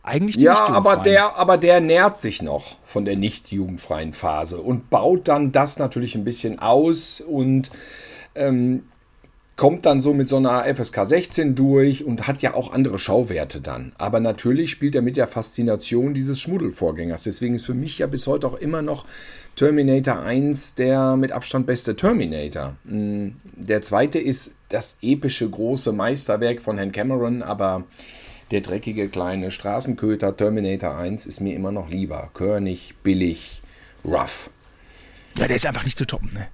eigentlich die Ja, nicht aber der, aber der nährt sich noch von der nicht jugendfreien Phase und baut dann das natürlich ein bisschen aus und ähm, kommt dann so mit so einer FSK 16 durch und hat ja auch andere Schauwerte dann. Aber natürlich spielt er mit der Faszination dieses Schmuddelvorgängers. Deswegen ist für mich ja bis heute auch immer noch Terminator 1 der mit Abstand beste Terminator. Mm, Der zweite ist das epische große Meisterwerk von Herrn Cameron, aber der dreckige kleine Straßenköter Terminator 1 ist mir immer noch lieber. Körnig, billig, rough. Ja, der ist einfach nicht zu toppen, ne?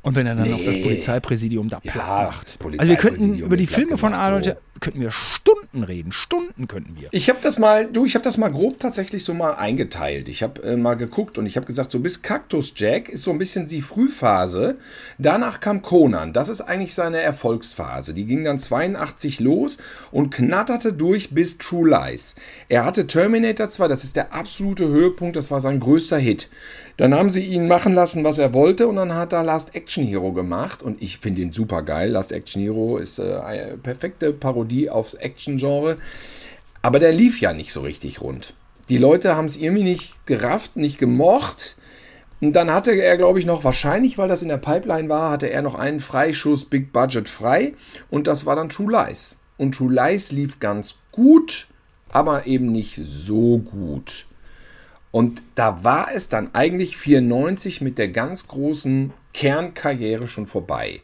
Und wenn er dann noch das Nee. Polizeipräsidium da Ja, macht. Also wir könnten über die Filme von Arnold, so. könnten wir Stunden reden. Stunden könnten wir. Ich habe das mal, du, ich habe das mal grob tatsächlich so mal eingeteilt. Ich habe äh, mal geguckt und ich habe gesagt, so bis Cactus Jack ist so ein bisschen die Frühphase. Danach kam Conan. Das ist eigentlich seine Erfolgsphase. Die ging dann 82 los und knatterte durch bis True Lies. Er hatte Terminator 2, das ist der absolute Höhepunkt, das war sein größter Hit. Dann haben sie ihn machen lassen, was er wollte und dann hat er Last Action Hero gemacht und ich finde ihn super geil. Last Action Hero ist äh, eine perfekte Parodie aufs Action-Genre. Aber der lief ja nicht so richtig rund. Die Leute haben es irgendwie nicht gerafft, nicht gemocht. Und dann hatte er, glaube ich, noch, wahrscheinlich, weil das in der Pipeline war, hatte er noch einen Freischuss Big Budget frei. Und das war dann True Lies. Und True Lies lief ganz gut, aber eben nicht so gut. Und da war es dann eigentlich 94 mit der ganz großen Kernkarriere schon vorbei.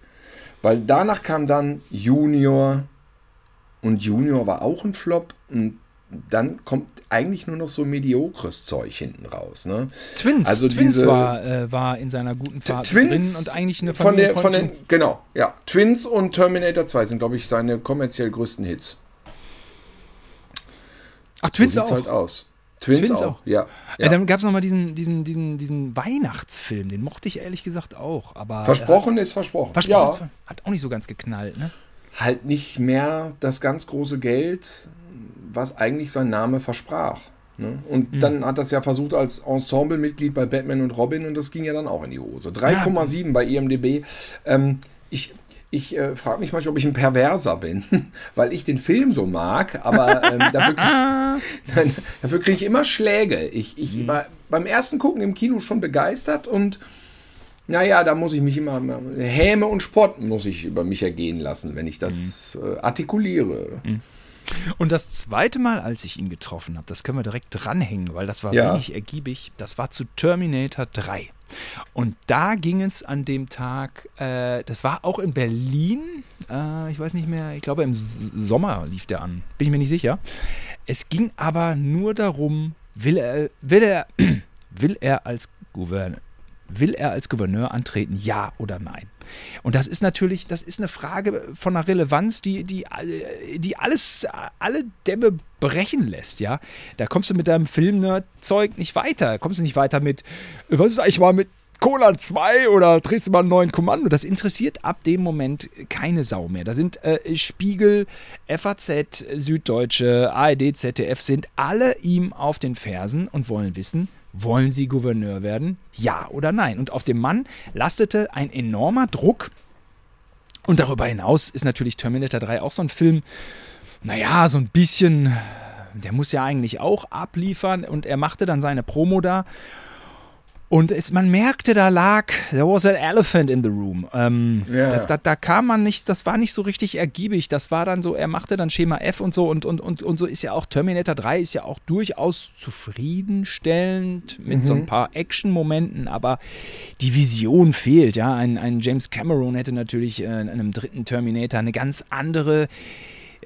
Weil danach kam dann Junior und Junior war auch ein Flop. Und dann kommt eigentlich nur noch so mediokres Zeug hinten raus. Ne? Twins, Also Twins diese- war, äh, war in seiner guten Phase Twins und eigentlich eine von der, von den, genau, ja. Twins und Terminator 2 sind, glaube ich, seine kommerziell größten Hits. Ach, Twins so auch. halt aus. Twins, Twins auch. auch. Ja. Ja. ja. dann gab es nochmal diesen, diesen, diesen, diesen Weihnachtsfilm, den mochte ich ehrlich gesagt auch. Aber versprochen ist versprochen. Äh, versprochen Ja, hat auch nicht so ganz geknallt, ne? halt nicht mehr das ganz große Geld, was eigentlich sein Name versprach. Ne? Und Mhm. dann hat das ja versucht als Ensemblemitglied bei Batman und Robin und das ging ja dann auch in die Hose. 3,7 bei IMDb. Ähm, ich ich äh, frage mich manchmal, ob ich ein Perverser bin, weil ich den Film so mag, aber ähm, dafür, dafür kriege ich immer Schläge. Ich, ich Mhm. war beim ersten Gucken im Kino schon begeistert und naja, da muss ich mich immer, Häme und Spott muss ich über mich ergehen lassen, wenn ich das Mhm. äh, artikuliere. Und das zweite Mal, als ich ihn getroffen habe, das können wir direkt dranhängen, weil das war Ja. wenig ergiebig, das war zu Terminator 3. Und da ging es an dem Tag, äh, das war auch in Berlin, äh, ich weiß nicht mehr, ich glaube im Sommer lief der an, bin ich mir nicht sicher. Es ging aber nur darum, will er, will er, will er als Gouverneur, will er als Gouverneur antreten, ja oder nein? Und das ist natürlich, das ist eine Frage von einer Relevanz, die, die, die alles, alle Dämme brechen lässt, ja. Da kommst du mit deinem Film-Nerd-Zeug nicht weiter. Kommst du nicht weiter mit, was ist eigentlich mal mit Colan 2 oder drehst du mal einen neuen Kommando? Das interessiert ab dem Moment keine Sau mehr. Da sind äh, Spiegel, FAZ, Süddeutsche, ARD, ZDF, sind alle ihm auf den Fersen und wollen wissen, wollen sie Gouverneur werden? Ja oder nein? Und auf dem Mann lastete ein enormer Druck. Und darüber hinaus ist natürlich Terminator 3 auch so ein Film, naja, so ein bisschen, der muss ja eigentlich auch abliefern. Und er machte dann seine Promo da. Und es, man merkte, da lag, there was an elephant in the room. Ähm, Ja. da, da, da kam man nicht, das war nicht so richtig ergiebig. Das war dann so, er machte dann Schema F und so und, und, und, und so ist ja auch Terminator 3 ist ja auch durchaus zufriedenstellend mit so ein paar Action-Momenten, aber die Vision fehlt, ja. Ein, ein James Cameron hätte natürlich äh, in einem dritten Terminator eine ganz andere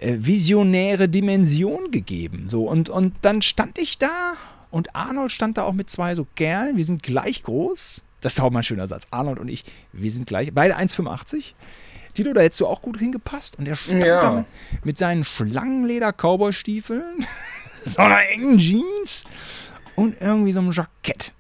äh, visionäre Dimension gegeben. So, und, und dann stand ich da und Arnold stand da auch mit zwei so Kerlen. Wir sind gleich groß. Das ist auch mal ein schöner Satz. Arnold und ich, wir sind gleich, beide 1,85. Tito, da hättest du auch gut hingepasst. Und der stand Ja. da mit, mit seinen Schlangenleder-Cowboy-Stiefeln, so einer engen Jeans und irgendwie so einem Jackett.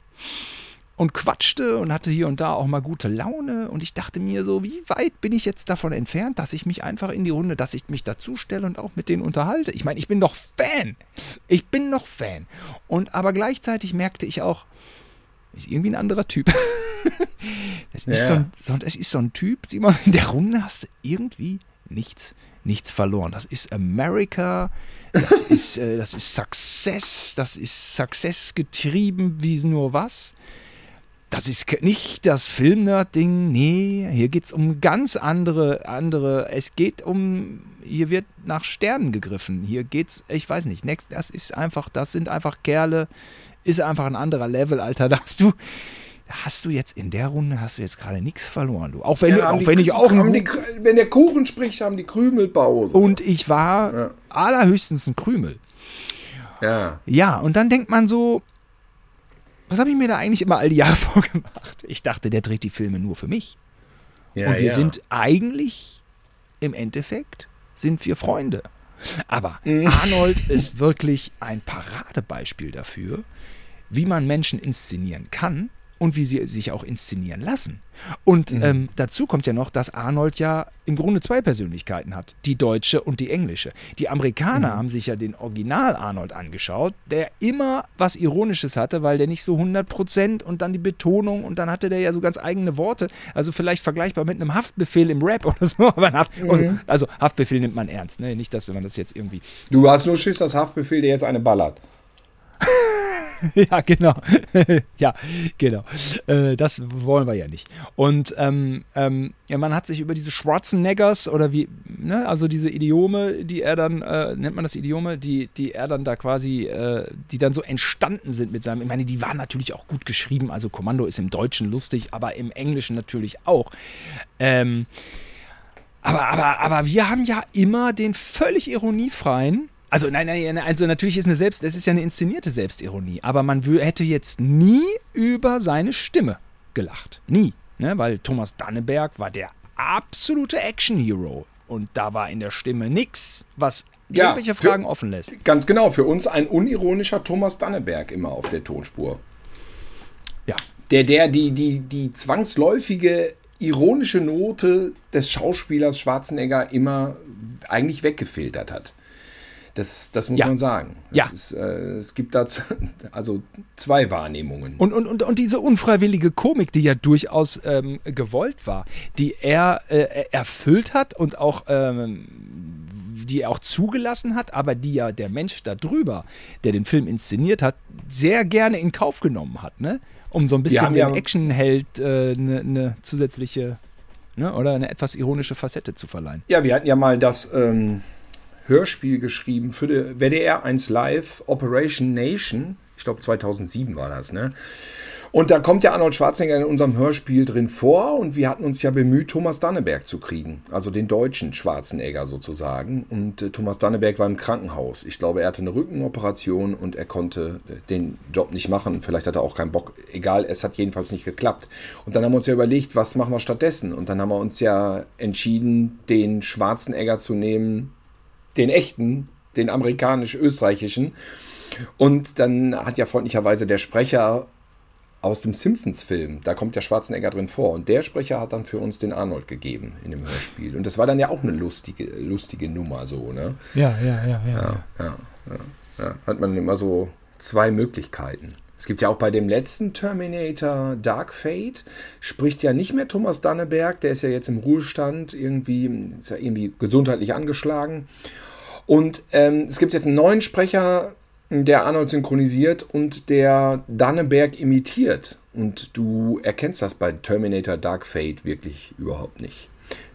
Und quatschte und hatte hier und da auch mal gute Laune. Und ich dachte mir so, wie weit bin ich jetzt davon entfernt, dass ich mich einfach in die Runde, dass ich mich dazustelle und auch mit denen unterhalte. Ich meine, ich bin doch Fan. Ich bin noch Fan. Und aber gleichzeitig merkte ich auch, ist irgendwie ein anderer Typ. Das ist, Ja. so, ein, so, das ist so ein Typ, Simon, in der Runde hast du irgendwie nichts, nichts verloren. Das ist America, das ist, äh, das ist Success, das ist Success getrieben wie nur was. Das ist nicht das Filmnerd-Ding, nee, hier geht es um ganz andere, andere, es geht um, hier wird nach Sternen gegriffen, hier geht's, ich weiß nicht, next, das ist einfach, das sind einfach Kerle, ist einfach ein anderer Level, Alter, da hast du, hast du jetzt in der Runde, hast du jetzt gerade nichts verloren, du, auch wenn, haben auch die- wenn ich auch die, Wenn der Kuchen spricht, haben die Krümelpause. und ich war Ja. allerhöchstens ein Krümel. ja. Ja, und dann denkt man so, was habe ich mir da eigentlich immer all die Jahre vorgemacht? Ich dachte, der dreht die Filme nur für mich. ja. und wir ja. sind eigentlich, im Endeffekt, sind wir Freunde. Aber Mhm. Arnold ist wirklich ein Paradebeispiel dafür, wie man Menschen inszenieren kann und wie sie sich auch inszenieren lassen. Und Mhm. ähm, dazu kommt ja noch, dass Arnold ja im Grunde zwei Persönlichkeiten hat, die deutsche und die englische. Die Amerikaner Mhm. haben sich ja den Original Arnold angeschaut, der immer was Ironisches hatte, weil der nicht so 100% und dann die Betonung und dann hatte der ja so ganz eigene Worte. Also vielleicht vergleichbar mit einem Haftbefehl im Rap oder so. Aber Haft, Mhm. Also Haftbefehl nimmt man ernst, ne? Nicht, dass man das jetzt irgendwie Du hast nur Schiss, dass Haftbefehl dir jetzt eine ballert. ja, genau. ja, genau. Äh, das wollen wir ja nicht. Und ähm, ähm, ja, man hat sich über diese Schwarzeneggers oder wie, ne, also diese Idiome, die er dann, äh, nennt man das Idiome, die, die er dann da quasi, äh, die dann so entstanden sind mit seinem, ich meine, die waren natürlich auch gut geschrieben, also Kommando ist im Deutschen lustig, aber im Englischen natürlich auch. Ähm, aber, aber, aber wir haben ja immer den völlig ironiefreien. Also nein, nein, nein, also natürlich ist eine Selbst, das ist ja eine inszenierte Selbstironie, aber man hätte jetzt nie über seine Stimme gelacht. Nie. Ne? Weil Thomas Danneberg war der absolute Action-Hero. Und da war in der Stimme nichts, was Ja, irgendwelche für- Fragen offen lässt. Ganz genau, für uns ein unironischer Thomas Danneberg immer auf der Tonspur. Ja. Der, der die, die, die zwangsläufige ironische Note des Schauspielers Schwarzenegger immer eigentlich weggefiltert hat. Das, das muss Ja. man sagen. Ja. Es, ist, äh, es gibt da also zwei Wahrnehmungen. Und, und, und, und diese unfreiwillige Komik, die ja durchaus ähm, gewollt war, die er äh, erfüllt hat und auch, ähm, die er auch zugelassen hat, aber die ja der Mensch da drüber, der den Film inszeniert hat, sehr gerne in Kauf genommen hat, ne? Um so ein bisschen ja- Actionheld eine äh, ne- ne zusätzliche ne? oder eine etwas ironische Facette zu verleihen. Ja, wir hatten ja mal das ähm, Hörspiel geschrieben für die WDR 1 Live Operation Nation. Ich glaube 2007 war das, ne? Und da kommt ja Arnold Schwarzenegger in unserem Hörspiel drin vor und wir hatten uns ja bemüht, Thomas Danneberg zu kriegen. Also den deutschen Schwarzenegger sozusagen. Und äh, Thomas Danneberg war im Krankenhaus. Ich glaube, er hatte eine Rückenoperation und er konnte äh, den Job nicht machen. Vielleicht hat er auch keinen Bock. Egal, es hat jedenfalls nicht geklappt. Und dann haben wir uns ja überlegt, was machen wir stattdessen? Und dann haben wir uns ja entschieden, den Schwarzenegger zu nehmen, den echten, den amerikanisch-österreichischen. Und dann hat ja freundlicherweise der Sprecher aus dem Simpsons-Film, da kommt der Schwarzenegger drin vor. Und der Sprecher hat dann für uns den Arnold gegeben in dem Hörspiel. Und das war dann ja auch eine lustige, lustige Nummer so, ne? Ja, ja, ja, ja. Ja, ja, ja, ja. Hat man immer so zwei Möglichkeiten. Es gibt ja auch bei dem letzten Terminator Dark Fate, spricht ja nicht mehr Thomas Danneberg, der ist ja jetzt im Ruhestand, irgendwie, ist ja irgendwie gesundheitlich angeschlagen. Und ähm, es gibt jetzt einen neuen Sprecher, der Arnold synchronisiert und der Danneberg imitiert. Und du erkennst das bei Terminator Dark Fate wirklich überhaupt nicht.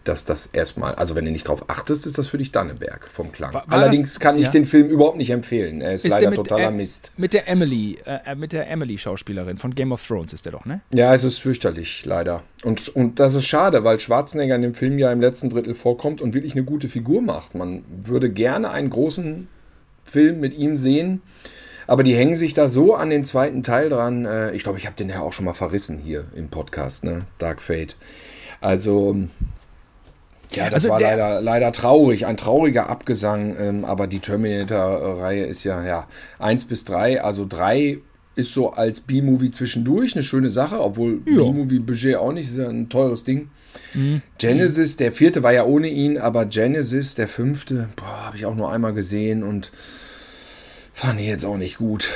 Dass das erstmal, also wenn du nicht drauf achtest, ist das für dich Danneberg vom Klang. War- war Allerdings das- kann ich ja? den Film überhaupt nicht empfehlen. Er ist, Ist leider der mit, totaler äh, Mist. Mit der Emily, äh, mit der Emily-Schauspielerin von Game of Thrones ist der doch, ne? Ja, es ist fürchterlich, leider. Und, und das ist schade, weil Schwarzenegger in dem Film ja im letzten Drittel vorkommt und wirklich eine gute Figur macht. Man würde gerne einen großen Film mit ihm sehen, aber die hängen sich da so an den zweiten Teil dran. Äh, Ich glaube, ich habe den ja auch schon mal verrissen hier im Podcast, ne? Dark Fate. Also, Ja, das also war leider, leider traurig, ein trauriger Abgesang, ähm, aber die Terminator-Reihe ist ja, ja 1 bis 3, also 3 ist so als B-Movie zwischendurch eine schöne Sache, obwohl B-Movie-Budget auch nicht, ist ja ein teures Ding. Mhm. Genesis, der vierte war ja ohne ihn, aber Genesis, der fünfte, habe ich auch nur einmal gesehen und fand ich jetzt auch nicht gut.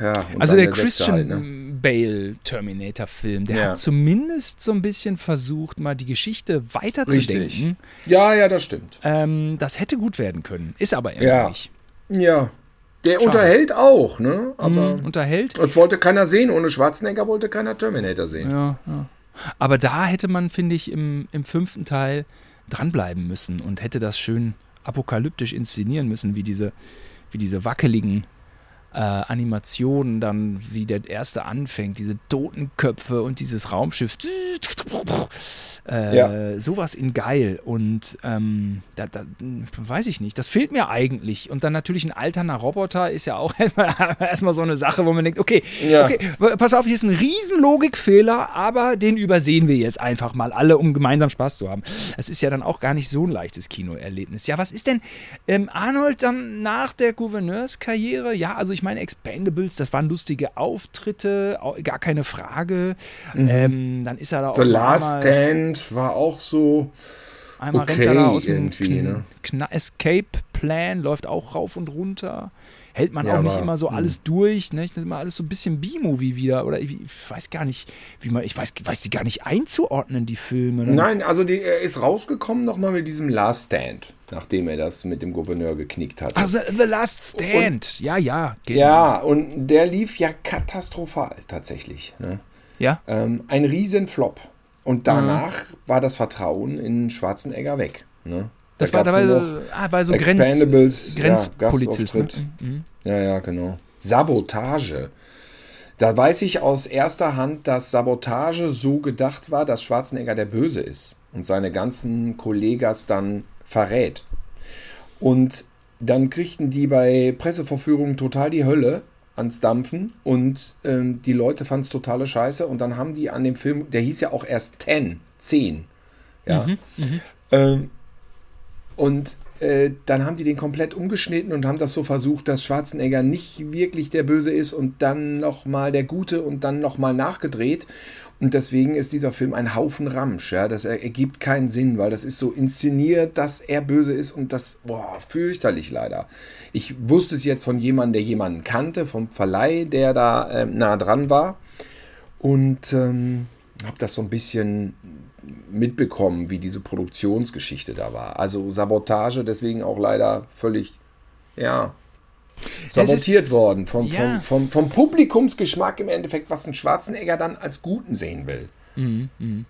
Ja, also der, der Christian halt, ne? Bale Terminator-Film, der ja. hat zumindest so ein bisschen versucht, mal die Geschichte weiterzudenken. Ja, ja, das stimmt. Ähm, das hätte gut werden können, ist aber irgendwie ja. nicht. Ja, der Schade. unterhält auch, ne? Aber mhm, unterhält. Das wollte keiner sehen. Ohne Schwarzenegger wollte keiner Terminator sehen. Ja, ja. Aber da hätte man, finde ich, im, im fünften Teil dranbleiben müssen und hätte das schön apokalyptisch inszenieren müssen, wie diese, wie diese wackeligen äh, Animationen dann, wie der erste anfängt, diese Totenköpfe und dieses Raumschiff. Äh, ja. Sowas in geil. Und ähm, da, da, weiß ich nicht. Das fehlt mir eigentlich. Und dann natürlich ein alterner Roboter ist ja auch erstmal so eine Sache, wo man denkt, okay, ja. okay, pass auf, hier ist ein riesen Logikfehler, aber den übersehen wir jetzt einfach mal alle, um gemeinsam Spaß zu haben. Es ist ja dann auch gar nicht so ein leichtes Kinoerlebnis. Ja, was ist denn ähm, Arnold dann nach der Gouverneurskarriere? Ja, also ich meine, Expendables, das waren lustige Auftritte, gar keine Frage. Mhm. Ähm, dann ist er da auch. The Last Stand End war auch so. Einmal okay, rennt er da aus dem ne? Escape Plan, läuft auch rauf und runter. Hält man ja, auch nicht immer so hm. alles durch, ne? Immer alles so ein bisschen B-Movie wieder. Oder ich, ich, weiß gar nicht, wie man, ich weiß, weiß die gar nicht einzuordnen, die Filme. Ne? Nein, also die, er ist rausgekommen nochmal mit diesem Last Stand, nachdem er das mit dem Gouverneur geknickt hat. Also The Last Stand, und, ja, ja. Genau. Ja, und der lief ja katastrophal tatsächlich. Ne? Ja. Ähm, ein Riesenflop. Und danach mhm. war das Vertrauen in Schwarzenegger weg. Ne? Da das war dabei ah, bei so Grenz, Grenzpolizist. Ja, ne? mhm. ja, ja, genau. Sabotage. Da weiß ich aus erster Hand, dass Sabotage so gedacht war, dass Schwarzenegger der Böse ist und seine ganzen Kollegas dann verrät. Und dann kriegten die bei Presseverführungen total die Hölle, ans Dampfen und ähm, die Leute fanden es totale Scheiße und dann haben die an dem Film, der hieß ja auch erst 10, 10, ja. Mhm, mhm, ähm, und äh, dann haben die den komplett umgeschnitten und haben das so versucht, dass Schwarzenegger nicht wirklich der Böse ist und dann nochmal der Gute und dann nochmal nachgedreht. Und deswegen ist dieser Film ein Haufen Ramsch. Ja? Das ergibt keinen Sinn, weil das ist so inszeniert, dass er böse ist und das, boah, fürchterlich leider. Ich wusste es jetzt von jemandem, der jemanden kannte, vom Verleih, der da äh, nah dran war. Und ähm, habe das so ein bisschen mitbekommen, wie diese Produktionsgeschichte da war. Also Sabotage, deswegen auch leider völlig, ja, sabotiert ist, worden vom, ja. vom, vom, vom, Publikumsgeschmack im Endeffekt, was ein Schwarzenegger dann als Guten sehen will. Mhm, mh.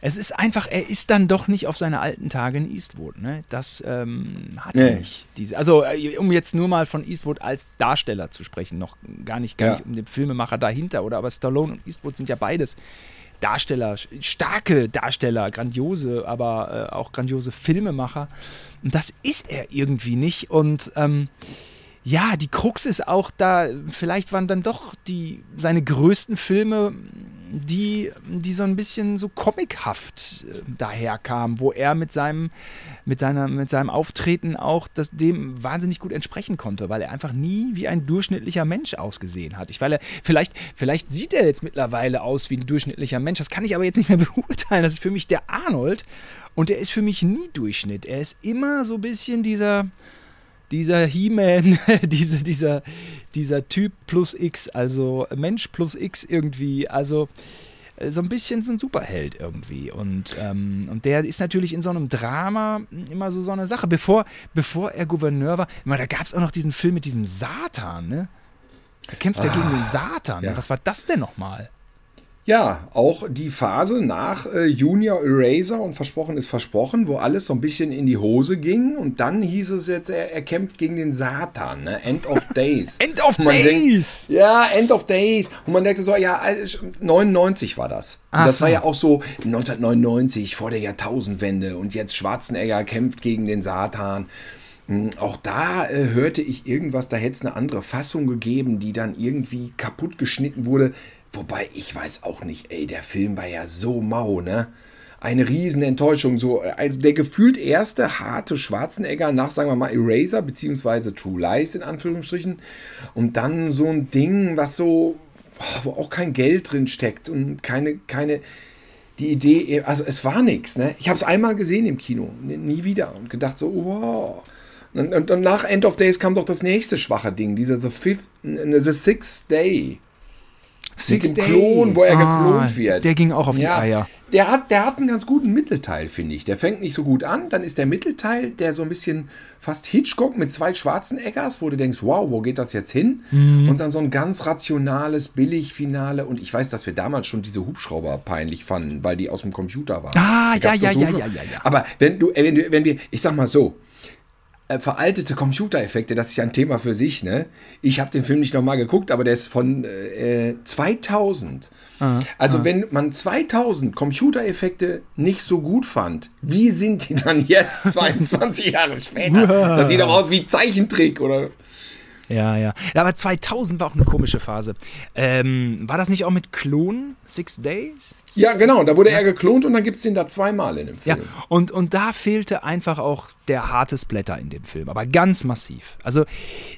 Es ist einfach, er ist dann doch nicht auf seine alten Tage in Eastwood. Ne? Das ähm, hat nee. er nicht. Diese, also, äh, um jetzt nur mal von Eastwood als Darsteller zu sprechen, noch gar nicht, gar ja. nicht um den Filmemacher dahinter. Oder aber Stallone und Eastwood sind ja beides Darsteller, starke Darsteller, grandiose, aber äh, auch grandiose Filmemacher. Und das ist er irgendwie nicht. Und ähm, ja, die Krux ist auch da, vielleicht waren dann doch die, seine größten Filme, die, die so ein bisschen so comichaft äh, daherkamen, wo er mit seinem, mit, seiner, mit seinem Auftreten auch das, dem wahnsinnig gut entsprechen konnte, weil er einfach nie wie ein durchschnittlicher Mensch ausgesehen hat. Ich, weil er, vielleicht, vielleicht sieht er jetzt mittlerweile aus wie ein durchschnittlicher Mensch, das kann ich aber jetzt nicht mehr beurteilen. Das ist für mich der Arnold und der ist für mich nie Durchschnitt. Er ist immer so ein bisschen dieser dieser He-Man, diese, dieser, dieser Typ plus X, also Mensch plus X irgendwie, also äh, so ein bisschen so ein Superheld irgendwie. Und, ähm, und der ist natürlich in so einem Drama immer so, so eine Sache. Bevor, bevor er Gouverneur war, immer, da gab es auch noch diesen Film mit diesem Satan, ne? Da kämpft er gegen den ah, Satan. Ja. Was war das denn nochmal? Ja, auch die Phase nach äh, Junior Eraser und Versprochen ist Versprochen, wo alles so ein bisschen in die Hose ging und dann hieß es jetzt, er, er kämpft gegen den Satan, ne? End of Days. End of Days! Denkt, ja, End of Days. Und man dachte so, ja, 99 war das. Ach, das war ja auch so 1999 vor der Jahrtausendwende und jetzt Schwarzenegger kämpft gegen den Satan. Hm, auch da äh, hörte ich irgendwas, da hätte es eine andere Fassung gegeben, die dann irgendwie kaputt geschnitten wurde. Wobei ich weiß auch nicht, ey, der Film war ja so mau, ne? eine riesen Enttäuschung. So, also der gefühlt erste harte Schwarzenegger nach, sagen wir mal, Eraser, beziehungsweise True Lies in Anführungsstrichen. Und dann so ein Ding, was so, wo auch kein Geld drin steckt und keine, keine, die Idee, also es war nichts. Ne? Ich habe es einmal gesehen im Kino, nie wieder und gedacht so, wow. Und, und, und, nach End of Days kam doch das nächste schwache Ding, dieser The Fifth, The Sixth Day. Six mit dem Klon, wo er ah, geklont wird. Der ging auch auf die Ja, Eier. Der hat, der hat einen ganz guten Mittelteil, finde ich. Der fängt nicht so gut an. Dann ist der Mittelteil, der so ein bisschen fast Hitchcock mit zwei schwarzen Eggers, wo du denkst, wow, wo geht das jetzt hin? Mhm. Und dann so ein ganz rationales Billigfinale. Und ich weiß, dass wir damals schon diese Hubschrauber peinlich fanden, weil die aus dem Computer waren. Ah, ja, ja, so- ja, ja, ja, ja. Aber wenn du, wenn du, wenn wir, ich sag mal so, äh, veraltete Computereffekte, das ist ja ein Thema für sich, ne? Ich habe den Film nicht nochmal geguckt, aber der ist von äh, 2000. also wenn man 2000 Computereffekte nicht so gut fand, wie sind die dann jetzt 22 Jahre später? Das sieht doch aus wie Zeichentrick oder Ja, ja. Ja, aber 2000 war auch eine komische Phase. Ähm, war das nicht auch mit Klon Six Days? Ja, genau, da wurde er geklont und dann gibt es den da zweimal in dem Ja, Film. und, und da fehlte einfach auch der harte Splatter in dem Film, aber ganz massiv. Also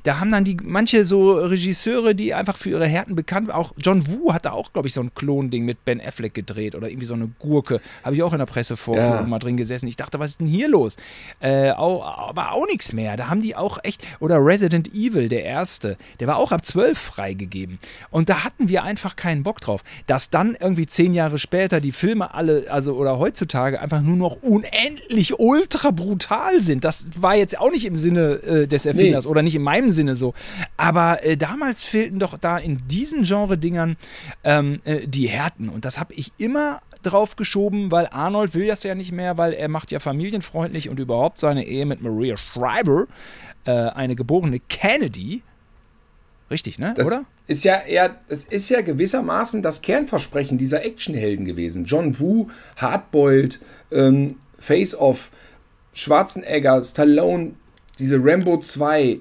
da haben dann die manche so Regisseure, die einfach für ihre Härten bekannt waren, auch John Woo hatte auch, glaube ich, so ein Klonding mit Ben Affleck gedreht oder irgendwie so eine Gurke. Habe ich auch in der Pressevorführung Ja. mal drin gesessen. Ich dachte, was ist denn hier los? Äh, aber auch nichts mehr. Da haben die auch echt, oder Resident Evil, der erste, der war auch ab 12 freigegeben. Und da hatten wir einfach keinen Bock drauf. Dass dann irgendwie zehn Jahre später die Filme alle, also oder heutzutage einfach nur noch unendlich ultra brutal sind. Das war jetzt auch nicht im Sinne äh, des Erfinders Nee. oder nicht in meinem Sinne so. Aber äh, damals fehlten doch da in diesen Genre-Dingern ähm, äh, die Härten. Und das habe ich immer drauf geschoben, weil Arnold will das ja nicht mehr, weil er macht ja familienfreundlich und überhaupt seine Ehe mit Maria Schreiber, äh, eine geborene Kennedy. Richtig, ne? Das Oder? ist ja eher, es ist ja gewissermaßen das Kernversprechen dieser Actionhelden gewesen. John Woo, Hardboiled, ähm, Face Off, Schwarzenegger, Stallone, diese Rambo 2.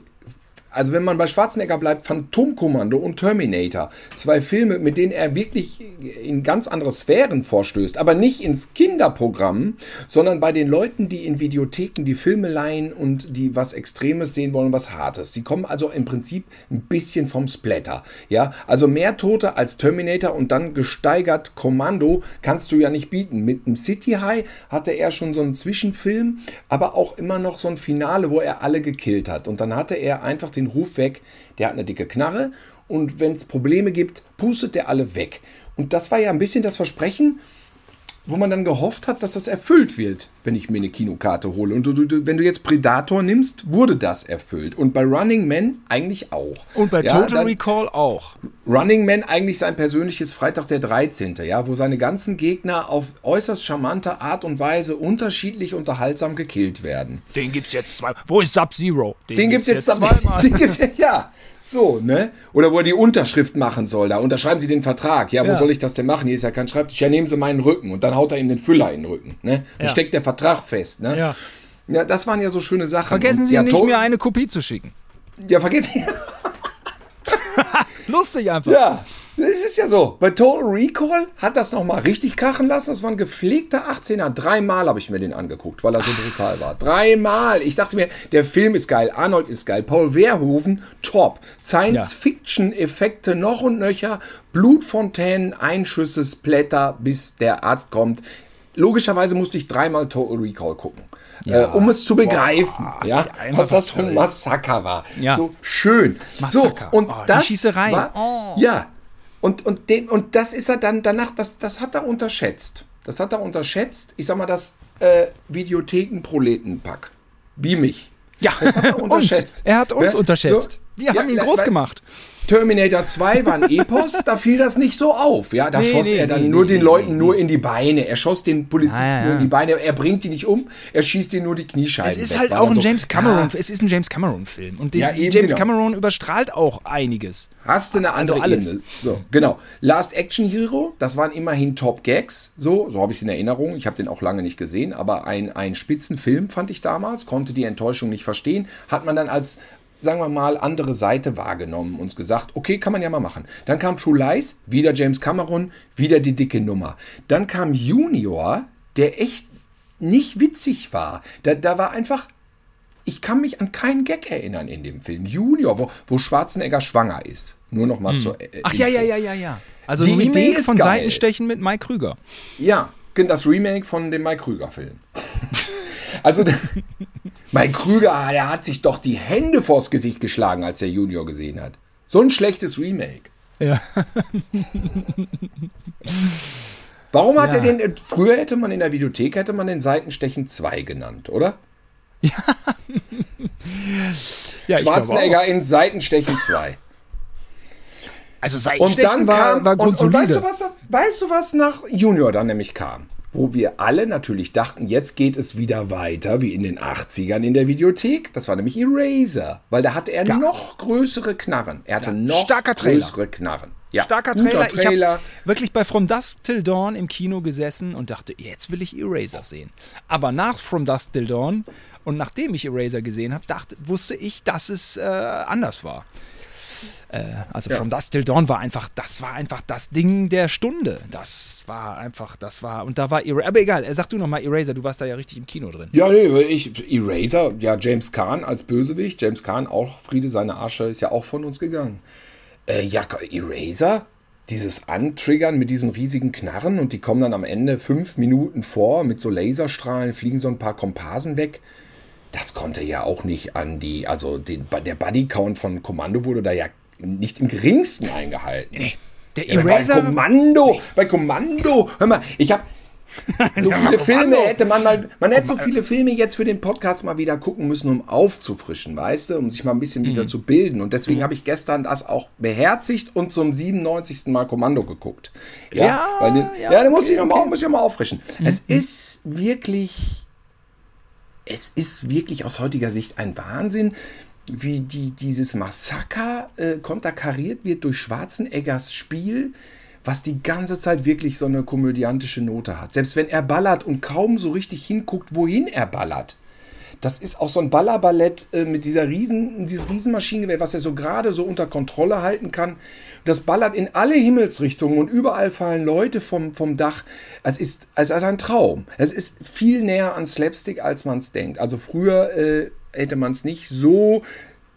Also wenn man bei Schwarzenegger bleibt, Phantomkommando und Terminator. Zwei Filme, mit denen er wirklich in ganz andere Sphären vorstößt. Aber nicht ins Kinderprogramm, sondern bei den Leuten, die in Videotheken die Filme leihen und die was Extremes sehen wollen, was Hartes. Sie kommen also im Prinzip ein bisschen vom Splatter. Ja, also mehr Tote als Terminator und dann gesteigert Kommando kannst du ja nicht bieten. Mit dem City High hatte er schon so einen Zwischenfilm, aber auch immer noch so ein Finale, wo er alle gekillt hat. Und dann hatte er einfach den Ruf weg, der hat eine dicke Knarre und wenn es Probleme gibt, pustet der alle weg. Und das war ja ein bisschen das Versprechen, wo man dann gehofft hat, dass das erfüllt wird, wenn ich mir eine Kinokarte hole. Und du, du, wenn du jetzt Predator nimmst, wurde das erfüllt. Und bei Running Man eigentlich auch. Und bei Ja, Total Recall auch. Running Man eigentlich sein persönliches Freitag der 13., ja, wo seine ganzen Gegner auf äußerst charmante Art und Weise unterschiedlich unterhaltsam gekillt werden. Den gibt's jetzt zwei. Wo ist Sub-Zero? Den gibt's jetzt, zweimal. Den gibt's, ja, so, ne? Oder wo er die Unterschrift machen soll, da unterschreiben Sie den Vertrag. Ja, wo Ja. soll ich das denn machen? Hier ist ja kein Schreibtisch. Ja, nehmen Sie meinen Rücken. Und dann haut er ihm den Füller in den Rücken, ne? Dann Ja. steckt der Vertrag fest, ne? Ja. Ja, das waren ja so schöne Sachen. Vergessen Und Sie ja, nicht, mir eine Kopie zu schicken. Ja, vergessen Lustig einfach. Ja, das ist ja so. Bei Total Recall hat das nochmal richtig krachen lassen. Das war ein gepflegter 18er. Dreimal habe ich mir den angeguckt, weil er so brutal war. Dreimal. Ich dachte mir, der Film ist geil, Arnold ist geil, Paul Verhoeven, top. Science-Fiction-Effekte noch und nöcher, Blutfontänen, Einschüsse, Splatter, bis der Arzt kommt. Logischerweise musste ich dreimal Total Recall gucken, äh, um es zu begreifen, ja, einfach was das für ein Massaker war. Ja. So schön. Massaker. So, und Oh, die das Schießereien. War, Oh. Ja. Und, und, den, und das ist er dann danach, das, das hat er unterschätzt. Das hat er unterschätzt. Ich sag mal, das äh, Videotheken-Proletenpack. Wie mich. Ja, Das hat er unterschätzt. Er hat uns Ja, unterschätzt. Wir Ja, haben ihn groß weil- gemacht. Terminator 2 war ein Epos, da fiel das nicht so auf. Ja, da Nee, schoss nee, er dann nee, nur den Leuten nur in die Beine. Er schoss den Polizisten Ja, ja. nur in die Beine. Er bringt die nicht um, er schießt ihnen nur die Kniescheiben Es ist weg. halt auch ein so, James Cameron. ja, Es ist ein James Cameron Film und den, James genau. Cameron überstrahlt auch einiges. Hast du eine andere Also alles. Ebene. So, genau. Last Action Hero, das waren immerhin Top Gags. So, so habe ich es in Erinnerung. Ich habe den auch lange nicht gesehen, aber ein, ein Spitzenfilm fand ich damals, konnte die Enttäuschung nicht verstehen. Hat man dann als, sagen wir mal, andere Seite wahrgenommen und gesagt, okay, kann man ja mal machen. Dann kam True Lies, wieder James Cameron, wieder die dicke Nummer. Dann kam Junior, der echt nicht witzig war. Da, da war einfach, ich kann mich an keinen Gag erinnern in dem Film. Junior, wo, wo Schwarzenegger schwanger ist. Nur noch mal hm. zur. Äh, Ach ja, ja, ja, ja, ja. Also die Remake Idee ist von geil. Seitenstechen mit Mike Krüger. Ja, das Remake von dem Mike Krüger-Film. also, Mike Krüger, der hat sich doch die Hände vors Gesicht geschlagen, als er Junior gesehen hat. So ein schlechtes Remake. Ja. Warum hat ja. er den, früher hätte man in der Videothek, hätte man den Seitenstechen 2 genannt, oder? Ja. ja Schwarzenegger in Seitenstechen 2. Also Seitenstechen und dann war, kam, war und, und weißt du was, weißt du was nach Junior dann nämlich kam? Wo wir alle natürlich dachten, jetzt geht es wieder weiter wie in den 80ern in der Videothek. Das war nämlich Eraser, weil da hatte er ja. noch größere Knarren. Er hatte ja. noch Starker größere Knarren. Ja, starker Trailer. Trailer. Ich habe wirklich bei From Dusk Till Dawn im Kino gesessen und dachte, jetzt will ich Eraser sehen. Aber nach From Dusk Till Dawn und nachdem ich Eraser gesehen habe, wusste ich, dass es äh, anders war. Äh, also ja. From Dusk Till Dawn war einfach, das war einfach das Ding der Stunde. Das war einfach, das war, und da war Eraser, aber egal, sag du nochmal Eraser, du warst da ja richtig im Kino drin. Ja, nee, ich, Eraser, ja, James Kahn als Bösewicht, James Kahn, auch Friede, seine Asche, ist ja auch von uns gegangen. Äh, ja, Eraser, dieses Antriggern mit diesen riesigen Knarren und die kommen dann am Ende fünf Minuten vor mit so Laserstrahlen, fliegen so ein paar Komparsen weg das konnte ja auch nicht an die, also den, der Bodycount von Kommando wurde da ja nicht im geringsten eingehalten. Nee. Der Eraser. Ja, bei Kommando, bei Kommando, hör mal, ich habe so viele Filme hätte man mal, man hätte so viele Filme jetzt für den Podcast mal wieder gucken müssen, um aufzufrischen, weißt du, um sich mal ein bisschen mhm. wieder zu bilden. Und deswegen mhm. habe ich gestern das auch beherzigt und zum 97. Mal Kommando geguckt. Ja, ja, den, ja, ja, okay, muss ich nochmal okay. noch auffrischen. Mhm. Es ist wirklich, es ist wirklich aus heutiger Sicht ein Wahnsinn, wie die, dieses Massaker äh, konterkariert wird durch Schwarzeneggers Spiel, was die ganze Zeit wirklich so eine komödiantische Note hat. Selbst wenn er ballert und kaum so richtig hinguckt, wohin er ballert. Das ist auch so ein Ballerballett äh, mit dieser riesen, dieses Riesenmaschinengewehr, was er so gerade so unter Kontrolle halten kann. Das ballert in alle Himmelsrichtungen und überall fallen Leute vom, vom Dach. Es ist, es ist ein Traum. Es ist viel näher an Slapstick, als man es denkt. Also früher äh, hätte man es nicht so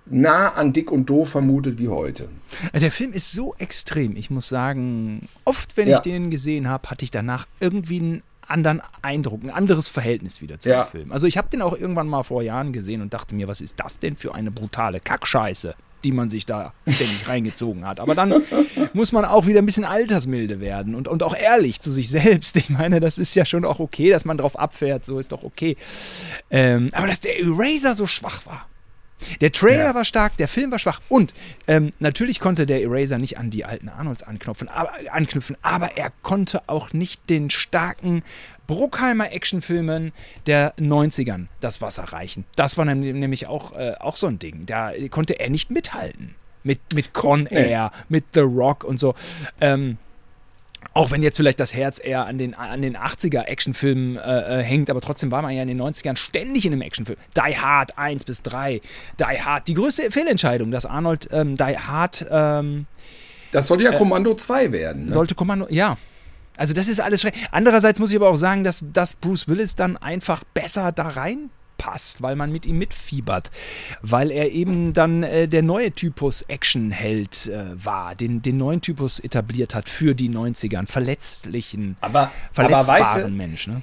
nah an Dick und Doof vermutet wie heute. Der Film ist so extrem. Ich muss sagen, oft, wenn ja. ich den gesehen habe, hatte ich danach irgendwie einen anderen Eindruck, ein anderes Verhältnis wieder zu ja. dem Film. Also ich habe den auch irgendwann mal vor Jahren gesehen und dachte mir, was ist das denn für eine brutale Kackscheiße, die man sich da ständig reingezogen hat. Aber dann muss man auch wieder ein bisschen altersmilde werden und, und auch ehrlich zu sich selbst. Ich meine, das ist ja schon auch okay, dass man drauf abfährt, so ist doch okay. Ähm, aber dass der Eraser so schwach war. Der Trailer ja. war stark, der Film war schwach und ähm, natürlich konnte der Eraser nicht an die alten Arnolds anknüpfen aber, anknüpfen, aber er konnte auch nicht den starken Bruckheimer Actionfilmen der 90ern das Wasser reichen. Das war nämlich auch, äh, auch so ein Ding. Da konnte er nicht mithalten. Mit, mit Con Air, nee. mit The Rock und so. Ähm, auch wenn jetzt vielleicht das Herz eher an den, an den 80er Actionfilmen äh, äh, hängt, aber trotzdem war man ja in den 90ern ständig in einem Actionfilm. Die Hard 1 bis 3, Die Hard, die größte Fehlentscheidung, dass Arnold ähm, Die Hard. Ähm, das sollte ja äh, Kommando 2 werden. Ne? Sollte Kommando, ja. Also das ist alles schrecklich. Andererseits muss ich aber auch sagen, dass, dass Bruce Willis dann einfach besser da rein passt, weil man mit ihm mitfiebert, weil er eben dann äh, der neue Typus Actionheld äh, war, den, den neuen Typus etabliert hat für die 90ern, verletzlichen, aber, verletzbaren aber weißt Mensch. Ne?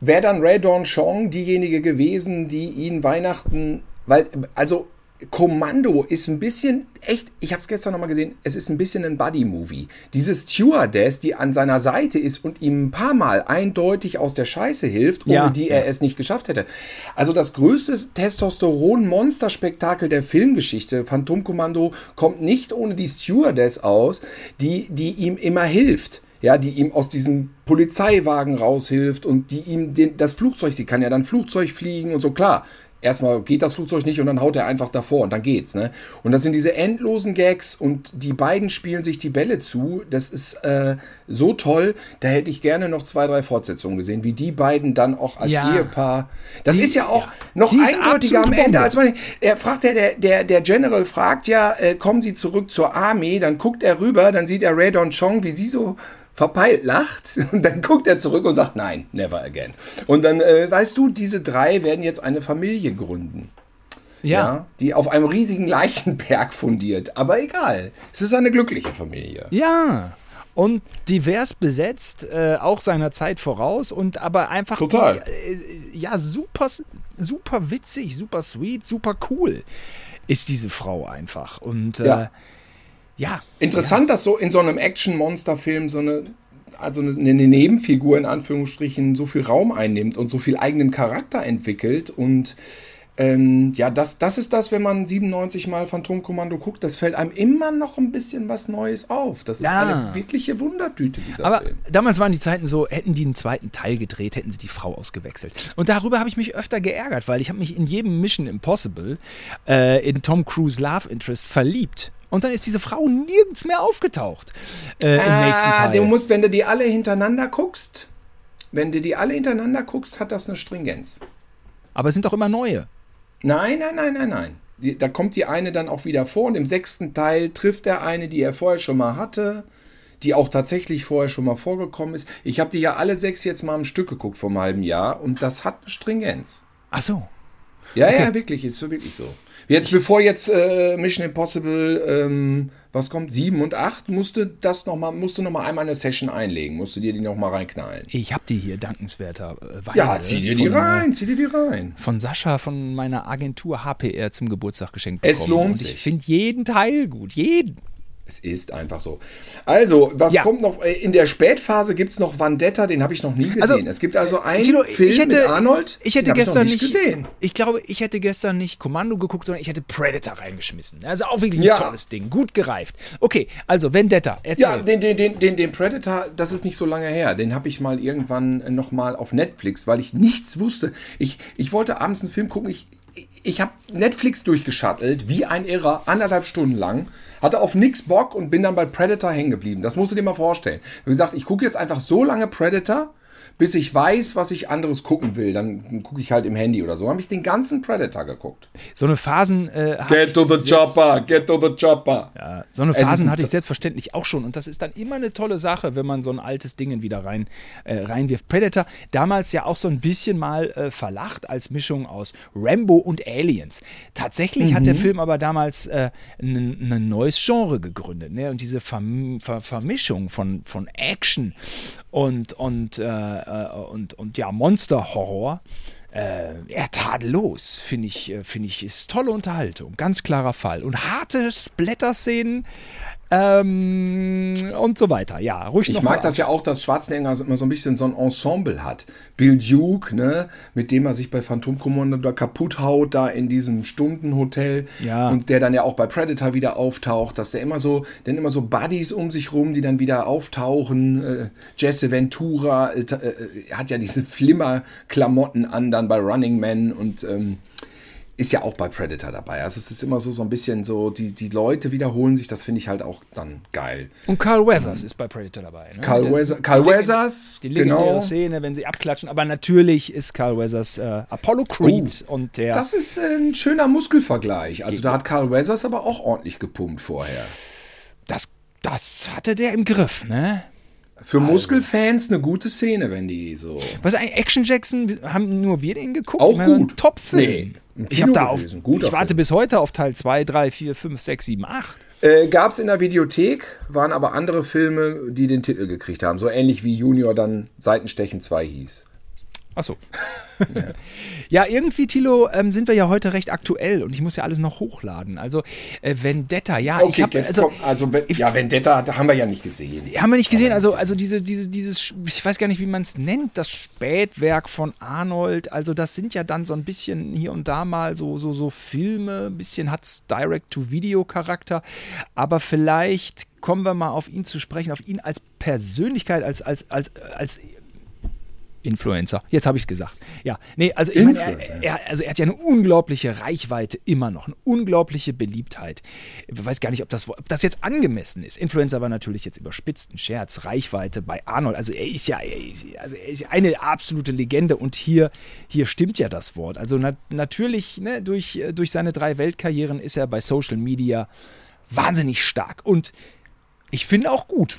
Wäre dann Ray Dawn Chong diejenige gewesen, die ihn Weihnachten, weil, also Kommando ist ein bisschen, echt, ich habe es gestern nochmal gesehen, es ist ein bisschen ein Buddy-Movie. Diese Stewardess, die an seiner Seite ist und ihm ein paar Mal eindeutig aus der Scheiße hilft, ohne ja, die er ja. es nicht geschafft hätte. Also das größte Testosteron-Monster-Spektakel der Filmgeschichte, Phantomkommando, kommt nicht ohne die Stewardess aus, die, die ihm immer hilft ja, die ihm aus diesem Polizeiwagen raushilft und die ihm den, das Flugzeug, sie kann ja dann Flugzeug fliegen und so, klar, erstmal geht das Flugzeug nicht und dann haut er einfach davor und dann geht's. Ne? Und das sind diese endlosen Gags und die beiden spielen sich die Bälle zu. Das ist äh, so toll. Da hätte ich gerne noch zwei, drei Fortsetzungen gesehen, wie die beiden dann auch als ja. Ehepaar. Das die, ist ja auch ja. noch eindeutiger am Ende. Als man, er fragt ja, der, der, der General fragt ja, äh, kommen Sie zurück zur Armee, dann guckt er rüber, dann sieht er Radon Chong, wie sie so verpeilt lacht und dann guckt er zurück und sagt, nein, never again. Und dann, äh, weißt du, diese drei werden jetzt eine Familie gründen. Ja. ja. Die auf einem riesigen Leichenberg fundiert. Aber egal. Es ist eine glückliche Familie. Ja. Und divers besetzt, äh, auch seiner Zeit voraus und aber einfach Total. Äh, ja, super, super witzig, super sweet, super cool ist diese Frau einfach. Und äh, ja. Ja. Interessant, ja. dass so in so einem Action-Monster-Film so eine also eine, eine Nebenfigur in Anführungsstrichen so viel Raum einnimmt und so viel eigenen Charakter entwickelt und ähm, ja, das, das ist das, wenn man 97 Mal Phantomkommando guckt, das fällt einem immer noch ein bisschen was Neues auf. Das ist ja. eine wirkliche Wundertüte, dieser Aber Film. damals waren die Zeiten so, hätten die einen zweiten Teil gedreht, hätten sie die Frau ausgewechselt. Und darüber habe ich mich öfter geärgert, weil ich habe mich in jedem Mission Impossible äh, in Tom Cruise Love Interest verliebt. Und dann ist diese Frau nirgends mehr aufgetaucht äh, im ah, nächsten Teil. Du musst, wenn du die alle hintereinander guckst, wenn du die alle hintereinander guckst, hat das eine Stringenz. Aber es sind doch immer neue. Nein, nein, nein, nein, nein. Da kommt die eine dann auch wieder vor und im sechsten Teil trifft er eine, die er vorher schon mal hatte, die auch tatsächlich vorher schon mal vorgekommen ist. Ich habe die ja alle sechs jetzt mal am Stück geguckt vor einem halben Jahr und das hat eine Stringenz. Ach so. Ja, okay. ja, wirklich, ist so wirklich so. Jetzt, bevor jetzt äh, Mission Impossible, ähm, was kommt, 7 und 8, musste das noch mal, musste noch mal einmal eine Session einlegen, musste dir die noch mal reinknallen. Ich habe die hier dankenswerterweise. Ja, zieh dir die rein, zieh dir die rein. Von Sascha von meiner Agentur HPR zum Geburtstag geschenkt bekommen. Es lohnt sich. Ich finde jeden Teil gut, jeden. Es ist einfach so. Also, was ja. kommt noch? Äh, in der Spätphase gibt es noch Vendetta, den habe ich noch nie gesehen. Also, es gibt also einen Tilo, Film hätte, mit Arnold, ich hätte gestern ich nicht, gesehen. Ich glaube, ich hätte gestern nicht Kommando geguckt, sondern ich hätte Predator reingeschmissen. Also auch wirklich ein ja. tolles Ding, gut gereift. Okay, also Vendetta, erzähl. Ja, den, den, den, den, den Predator, das ist nicht so lange her. Den habe ich mal irgendwann noch mal auf Netflix, weil ich nichts wusste. Ich, ich wollte abends einen Film gucken, ich, ich habe Netflix durchgeschattelt, wie ein Irrer, anderthalb Stunden lang hatte auf nix Bock und bin dann bei Predator hängen geblieben. Das musst du dir mal vorstellen. Wie gesagt, ich gucke jetzt einfach so lange Predator, bis ich weiß, was ich anderes gucken will. Dann gucke ich halt im Handy oder so. Habe ich den ganzen Predator geguckt. So eine Phasen. Äh, get to the chopper, get to the chopper. Ja, so eine Phasen hatte ich selbstverständlich auch schon. Und das ist dann immer eine tolle Sache, wenn man so ein altes Ding wieder rein, äh, reinwirft. Predator, damals ja auch so ein bisschen mal äh, verlacht als Mischung aus Rambo und Aliens. Tatsächlich mhm. hat der mhm. Film aber damals ein äh, ne neues Genre gegründet. Ne? Und diese Verm Ver Vermischung von, von Action und, und, äh, äh, und, und ja, Monster-Horror. Äh, er tadellos, finde ich, äh, finde ich, ist tolle Unterhaltung. Ganz klarer Fall. Und harte Splatter-Szenen ähm, und so weiter. Ja, ruhig Ich mag das ja auch, dass Schwarzenegger immer so ein bisschen so ein Ensemble hat. Bill Duke, ne, mit dem er sich bei Phantom Commando da kaputt haut, da in diesem Stundenhotel. Ja. Und der dann ja auch bei Predator wieder auftaucht, dass der immer so, denn immer so Buddies um sich rum, die dann wieder auftauchen. Äh, Jesse Ventura äh, äh, hat ja diese Flimmer-Klamotten an, dann bei Running Man und ähm, ist ja auch bei Predator dabei. Also es ist immer so, so ein bisschen so, die, die Leute wiederholen sich, das finde ich halt auch dann geil. Und Carl Weathers ähm, ist bei Predator dabei. Ne? Carl, Weathers, Carl Weathers, die legendäre genau. Szene, wenn sie abklatschen. Aber natürlich ist Carl Weathers äh, Apollo Creed oh, und der. Das ist ein schöner Muskelvergleich. Also da hat Carl Weathers aber auch ordentlich gepumpt vorher. Das, das hatte der im Griff, ne? Für also. Muskelfans eine gute Szene, wenn die so. Was eigentlich Action Jackson, haben nur wir den geguckt? Auch gut. Top-Film. Nee, ich habe da auf, ich warte Film. bis heute auf Teil 2, 3, 4, 5, 6, 7, 8. Äh, Gab es in der Videothek, waren aber andere Filme, die den Titel gekriegt haben. So ähnlich wie Junior dann Seitenstechen 2 hieß. Achso. Ja. ja, irgendwie, Tilo, ähm, sind wir ja heute recht aktuell und ich muss ja alles noch hochladen. Also, äh, Vendetta, ja. Okay, ich hab, also, komm, also ja, Vendetta haben wir ja nicht gesehen. Haben wir nicht gesehen. Also, also diese, diese, dieses, ich weiß gar nicht, wie man es nennt, das Spätwerk von Arnold. Also, das sind ja dann so ein bisschen hier und da mal so, so, so Filme. Ein bisschen hat es Direct-to-Video-Charakter. Aber vielleicht kommen wir mal auf ihn zu sprechen, auf ihn als Persönlichkeit, als, als, als, als Influencer. Jetzt habe ich es gesagt. Ja, nee, also ich meine, er, er, also er hat ja eine unglaubliche Reichweite immer noch, eine unglaubliche Beliebtheit. Ich weiß gar nicht, ob das, ob das jetzt angemessen ist. Influencer war natürlich jetzt überspitzt ein Scherz. Reichweite bei Arnold, also er ist ja, er ist, also er ist eine absolute Legende und hier, hier stimmt ja das Wort. Also na, natürlich, ne, durch, durch seine drei Weltkarrieren ist er bei Social Media wahnsinnig stark und ich finde auch gut.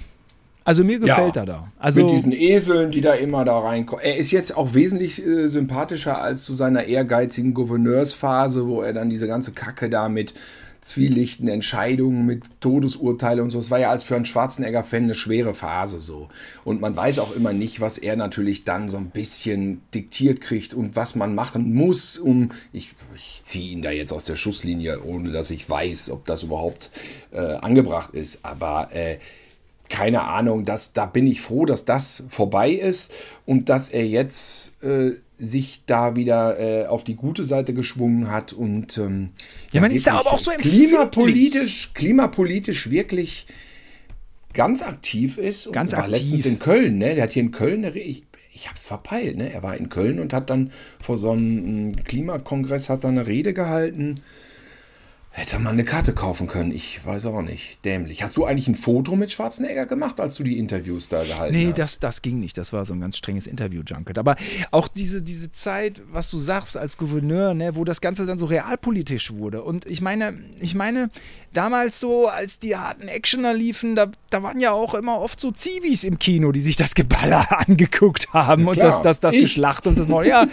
Also mir gefällt ja, er da. Also mit diesen Eseln, die da immer da reinkommen. Er ist jetzt auch wesentlich äh, sympathischer als zu seiner ehrgeizigen Gouverneursphase, wo er dann diese ganze Kacke da mit zwielichten Entscheidungen, mit Todesurteile und so. Es war ja als für einen Schwarzenegger-Fan eine schwere Phase so. Und man weiß auch immer nicht, was er natürlich dann so ein bisschen diktiert kriegt und was man machen muss, um. Ich, ich ziehe ihn da jetzt aus der Schusslinie, ohne dass ich weiß, ob das überhaupt äh, angebracht ist. Aber äh, keine Ahnung, dass, da bin ich froh, dass das vorbei ist und dass er jetzt äh, sich da wieder äh, auf die gute Seite geschwungen hat und ähm, ja, man ist da aber auch so klimapolitisch, klimapolitisch wirklich ganz aktiv ist. Ganz und war aktiv. letztens in Köln, ne? Der hat hier in Köln, eine, ich, ich habe es verpeilt, ne? Er war in Köln und hat dann vor so einem Klimakongress hat dann eine Rede gehalten Hätte man eine Karte kaufen können. Ich weiß auch nicht. Dämlich. Hast du eigentlich ein Foto mit Schwarzenegger gemacht, als du die Interviews da gehalten nee, hast? Nee, das, das ging nicht. Das war so ein ganz strenges Interview-Junket. Aber auch diese, diese Zeit, was du sagst als Gouverneur, ne, wo das Ganze dann so realpolitisch wurde. Und ich meine, ich meine, damals so, als die harten Actioner liefen, da, da waren ja auch immer oft so Zivis im Kino, die sich das Geballer angeguckt haben ja, und das, das, das Geschlacht und das ja.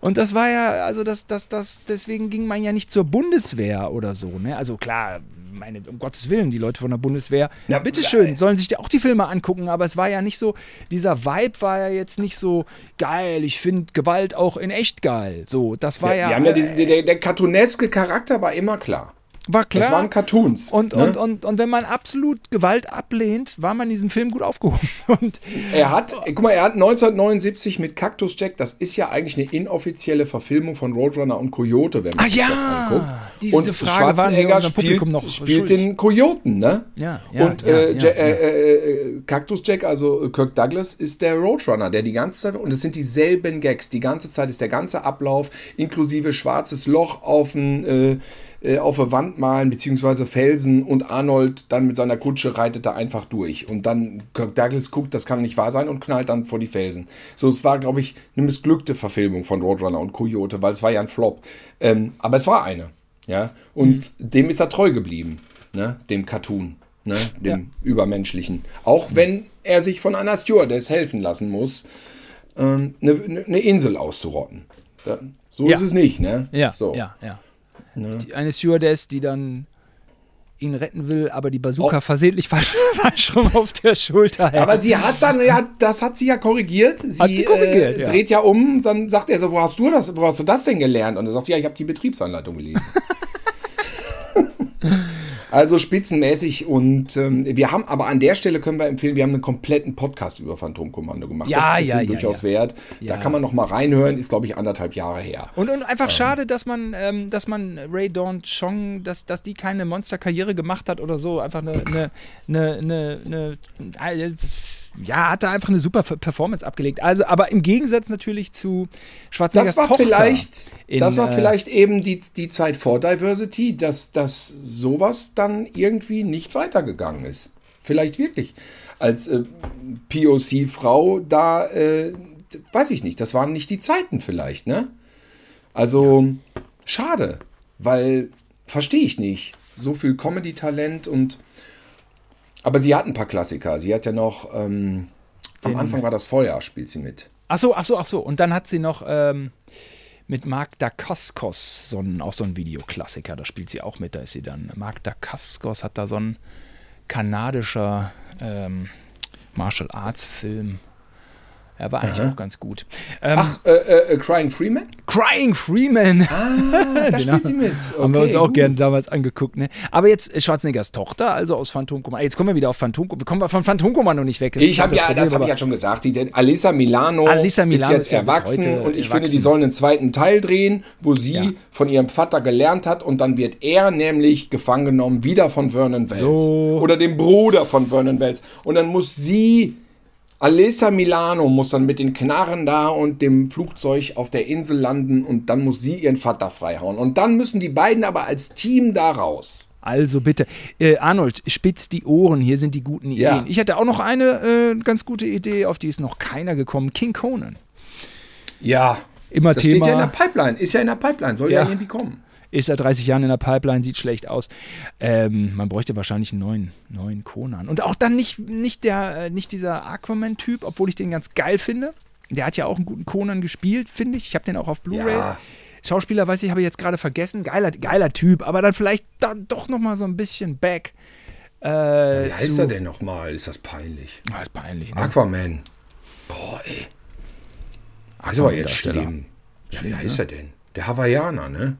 Und das war ja, also das, das, das, deswegen ging man ja nicht zur Bundeswehr oder so. Ne? Also klar, meine, um Gottes Willen, die Leute von der Bundeswehr, ja, bitteschön, äh, sollen sich auch die Filme angucken, aber es war ja nicht so, dieser Vibe war ja jetzt nicht so geil, ich finde Gewalt auch in echt geil. So, das war ja. ja, ja diese, der, der cartooneske Charakter war immer klar. War klar. Das waren Cartoons. Und, ne? und, und, und wenn man absolut Gewalt ablehnt, war man in diesem Film gut aufgehoben. Und er hat, guck mal, er hat 1979 mit Cactus Jack, das ist ja eigentlich eine inoffizielle Verfilmung von Roadrunner und Coyote, wenn man ah, sich ja. das anguckt. Diese und Frage Schwarzenegger spielt, noch spielt den Coyoten, ne? Ja, ja, und äh, ja, äh, äh, äh, Cactus Jack, also Kirk Douglas, ist der Roadrunner, der die ganze Zeit, und es sind dieselben Gags, die ganze Zeit ist der ganze Ablauf, inklusive schwarzes Loch auf dem äh, auf der Wand malen, beziehungsweise Felsen und Arnold dann mit seiner Kutsche reitet da einfach durch. Und dann Kirk Douglas guckt, das kann nicht wahr sein und knallt dann vor die Felsen. So, es war, glaube ich, eine missglückte Verfilmung von Roadrunner und Coyote, weil es war ja ein Flop. Ähm, aber es war eine. Ja, und mhm. dem ist er treu geblieben, ne? dem Cartoon, ne? dem ja. Übermenschlichen. Auch wenn er sich von einer Stewardess helfen lassen muss, ähm, eine, eine Insel auszurotten. so ja. ist es nicht, ne? Ja, so. ja, ja. Ne? Die, eine Stewardess, die dann ihn retten will, aber die Bazooka oh. versehentlich falsch, falsch rum auf der Schulter hält. Aber sie hat dann, ja, das hat sie ja korrigiert. Sie, hat sie korrigiert, äh, dreht ja. ja um, dann sagt er so, wo hast du das, wo hast du das denn gelernt? Und dann sagt sie, ja, ich habe die Betriebsanleitung gelesen. Also spitzenmäßig und ähm, wir haben, aber an der Stelle können wir empfehlen, wir haben einen kompletten Podcast über Phantomkommando gemacht. Ja, das ist ja, ja, durchaus ja. wert. Da kann man noch mal reinhören, ist glaube ich anderthalb Jahre her. Und, und einfach ähm. schade, dass man, ähm, dass man Ray Dawn Chong, dass, dass die keine Monsterkarriere gemacht hat oder so. Einfach eine, eine, eine, eine, eine ja, hat da einfach eine super Performance abgelegt. Also, aber im Gegensatz natürlich zu Schwarzeneggers das war Tochter vielleicht, in, Das war äh, vielleicht eben die, die Zeit vor Diversity, dass, dass sowas dann irgendwie nicht weitergegangen ist. Vielleicht wirklich. Als äh, POC-Frau da, äh, weiß ich nicht, das waren nicht die Zeiten vielleicht, ne? Also, ja. schade, weil, verstehe ich nicht. So viel Comedy-Talent und aber sie hat ein paar Klassiker. Sie hat ja noch, ähm, am Anfang war das Feuer, spielt sie mit. Ach so, ach so, ach so. Und dann hat sie noch ähm, mit Mark Dacascos so ein, auch so ein Videoklassiker. Da spielt sie auch mit. Da ist sie dann. Mark Dacascos hat da so ein kanadischer ähm, Martial Arts Film er war eigentlich Aha. auch ganz gut. Ähm, Ach, äh, äh, äh, Crying Freeman? Crying Freeman! Ah, da spielt sie mit. Okay, haben wir uns auch gerne damals angeguckt. Ne? Aber jetzt äh, Schwarzeneggers Tochter, also aus Phantom Commando. Jetzt kommen wir wieder auf Phantom Wir kommen von Phantom Commando nicht weg. Das ich habe ja, das habe ich ja schon gesagt. Die, Alissa Milano, Alissa Milano ist jetzt ist erwachsen und ich erwachsen. finde, die sollen einen zweiten Teil drehen, wo sie ja. von ihrem Vater gelernt hat und dann wird er nämlich gefangen genommen, wieder von Vernon Wells. So. Oder dem Bruder von Vernon Wells. Und dann muss sie Alessa Milano muss dann mit den Knarren da und dem Flugzeug auf der Insel landen und dann muss sie ihren Vater freihauen. Und dann müssen die beiden aber als Team da raus. Also bitte, äh, Arnold, spitz die Ohren, hier sind die guten Ideen. Ja. Ich hatte auch noch eine äh, ganz gute Idee, auf die ist noch keiner gekommen. King Conan. Ja, immer das Thema. steht ja in der Pipeline, ist ja in der Pipeline, soll ja, ja irgendwie kommen. Ist seit 30 Jahren in der Pipeline, sieht schlecht aus. Ähm, man bräuchte wahrscheinlich einen neuen, neuen Conan. Und auch dann nicht, nicht, der, äh, nicht dieser Aquaman-Typ, obwohl ich den ganz geil finde. Der hat ja auch einen guten Conan gespielt, finde ich. Ich habe den auch auf Blu-ray. Ja. Schauspieler, weiß ich, habe ich jetzt gerade vergessen. Geiler, geiler Typ, aber dann vielleicht dann doch noch mal so ein bisschen back. Äh, Wie heißt zu- er denn nochmal? Ist das peinlich? Ah, ist peinlich, ne? Aquaman. Boah, ey. Ist aber jetzt schlimm. Ja, wie heißt er denn? Der Hawaiianer, ne?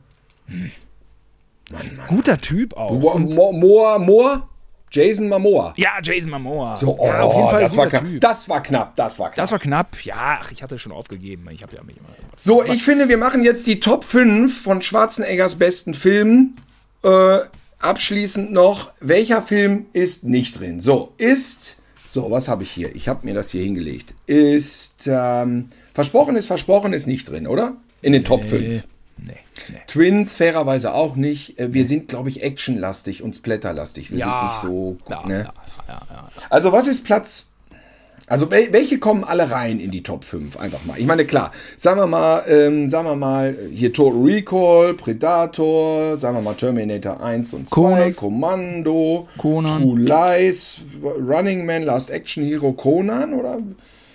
Mann, Mann. Guter Typ auch. Mo- Und, Mo- Moa, Moa? Jason Momoa. ja, Jason Momoa. So, oh, ja, auf jeden Fall das, war knapp, Typ. das war knapp. Das war knapp. Das war knapp. Ja, ach, ich hatte schon aufgegeben. Ich habe ja mich immer. So, ich finde, wir machen jetzt die Top 5 von Schwarzeneggers besten Filmen. Äh, abschließend noch, welcher Film ist nicht drin? So, ist, so, was habe ich hier? Ich habe mir das hier hingelegt. Ist, ähm, Versprochen ist Versprochen ist nicht drin, oder? In den Top 5. Nee, nee. Twins fairerweise auch nicht. Äh, Wir sind, glaube ich, actionlastig und splatterlastig. Wir sind nicht so. ja, ne? ja, ja, ja. Also, was ist Platz. Also, wel- welche kommen alle rein in die Top 5? Einfach mal. Ich meine, klar, sagen wir mal, ähm, sagen wir mal, hier Total Recall, Predator, sagen wir mal Terminator 1 und 2, Conan. Kommando, Conan. True Lies, Running Man, Last Action Hero, Conan, oder?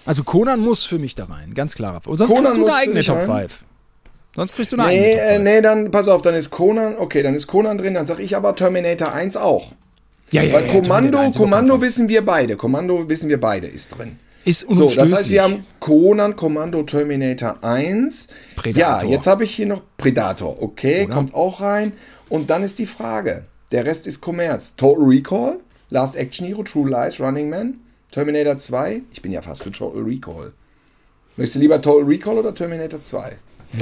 Also Conan muss für mich da rein, ganz klar. Und sonst Conan kriegst du eine eigene Top rein? 5. Sonst kriegst du eine Nee, äh, 5. nee, dann pass auf, dann ist Conan, okay, dann ist Conan drin, dann sag ich aber Terminator 1 auch. ja, ja, Weil ja, Kommando, Terminator 1 Kommando überhaupt wissen wir beide. Kommando wissen wir beide ist drin. ist So, das heißt, wir haben Conan, Kommando, Terminator 1. Predator. Ja, jetzt habe ich hier noch Predator. Okay, kommt auch rein. Und dann ist die Frage. Der Rest ist Kommerz. Total Recall, Last Action Hero, True Lies, Running Man, Terminator 2. Ich bin ja fast für Total Recall. Möchtest du lieber Total Recall oder Terminator 2?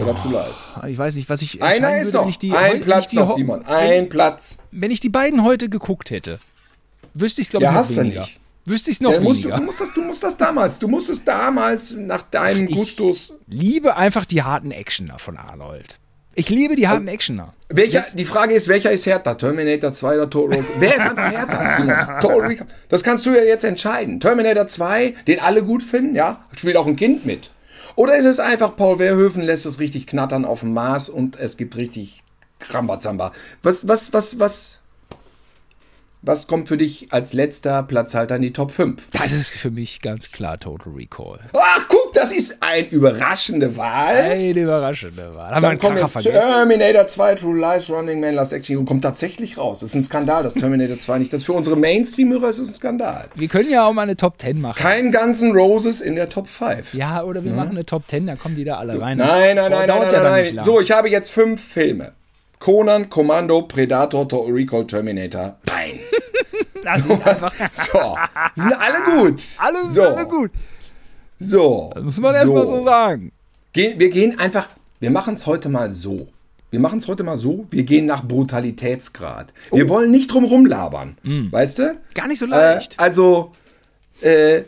Oder True Lies? ich weiß nicht, was ich Einer ist würde, noch. wenn die, Ein wenn Platz noch, Simon. Wenn, Ein Platz. wenn ich die beiden heute geguckt hätte, wüsste ich es, glaube Ja, ich, noch hast du weniger. nicht. Wüsste ich es noch Ja, musst du, weniger. du, musst das, du musst das damals. Du musst es damals nach deinem Gustus. liebe einfach die harten Actioner von Arnold. Ich liebe die harten Actioner. Welcher, die Frage ist, welcher ist härter? Terminator 2 oder Total Recall? Wer ist einfach härter? Total. Das kannst du ja jetzt entscheiden. Terminator 2, den alle gut finden, ja, spielt auch ein Kind mit. Oder ist es einfach, Paul Verhoeven lässt es richtig knattern auf dem Mars und es gibt richtig Krambazamba. Was, was, was, was, was kommt für dich als letzter Platzhalter in die Top 5? Das ist für mich ganz klar Total Recall. Ach, guck, das ist eine überraschende Wahl. Eine überraschende Wahl. Haben Dann kommt jetzt vergessen? Terminator 2, True Lies, Running Man, Last Action Hero, kommt tatsächlich raus. Das ist ein Skandal, dass Terminator 2 nicht. Das für unsere Mainstream-Hörer ist es ein Skandal. Wir können ja auch mal eine Top 10 machen. Kein ganzen Roses in der Top 5. Ja, oder wir machen eine Top 10, da kommen die da alle rein. Nein, nein, nein, nein, nein, ja nein. So, ich habe jetzt fünf Filme. Conan, Kommando, Predator, Recall, Terminator 1. Das sind einfach so, die sind alle gut. alle, so, alle gut. So, Das muss man erstmal so sagen. Gehen, wir gehen einfach, wir machen es heute mal so. Wir machen es heute mal so, wir gehen nach Brutalitätsgrad. Wir Oh. wollen nicht drum rumlabern, weißt du? Gar nicht so Äh, leicht. also, äh,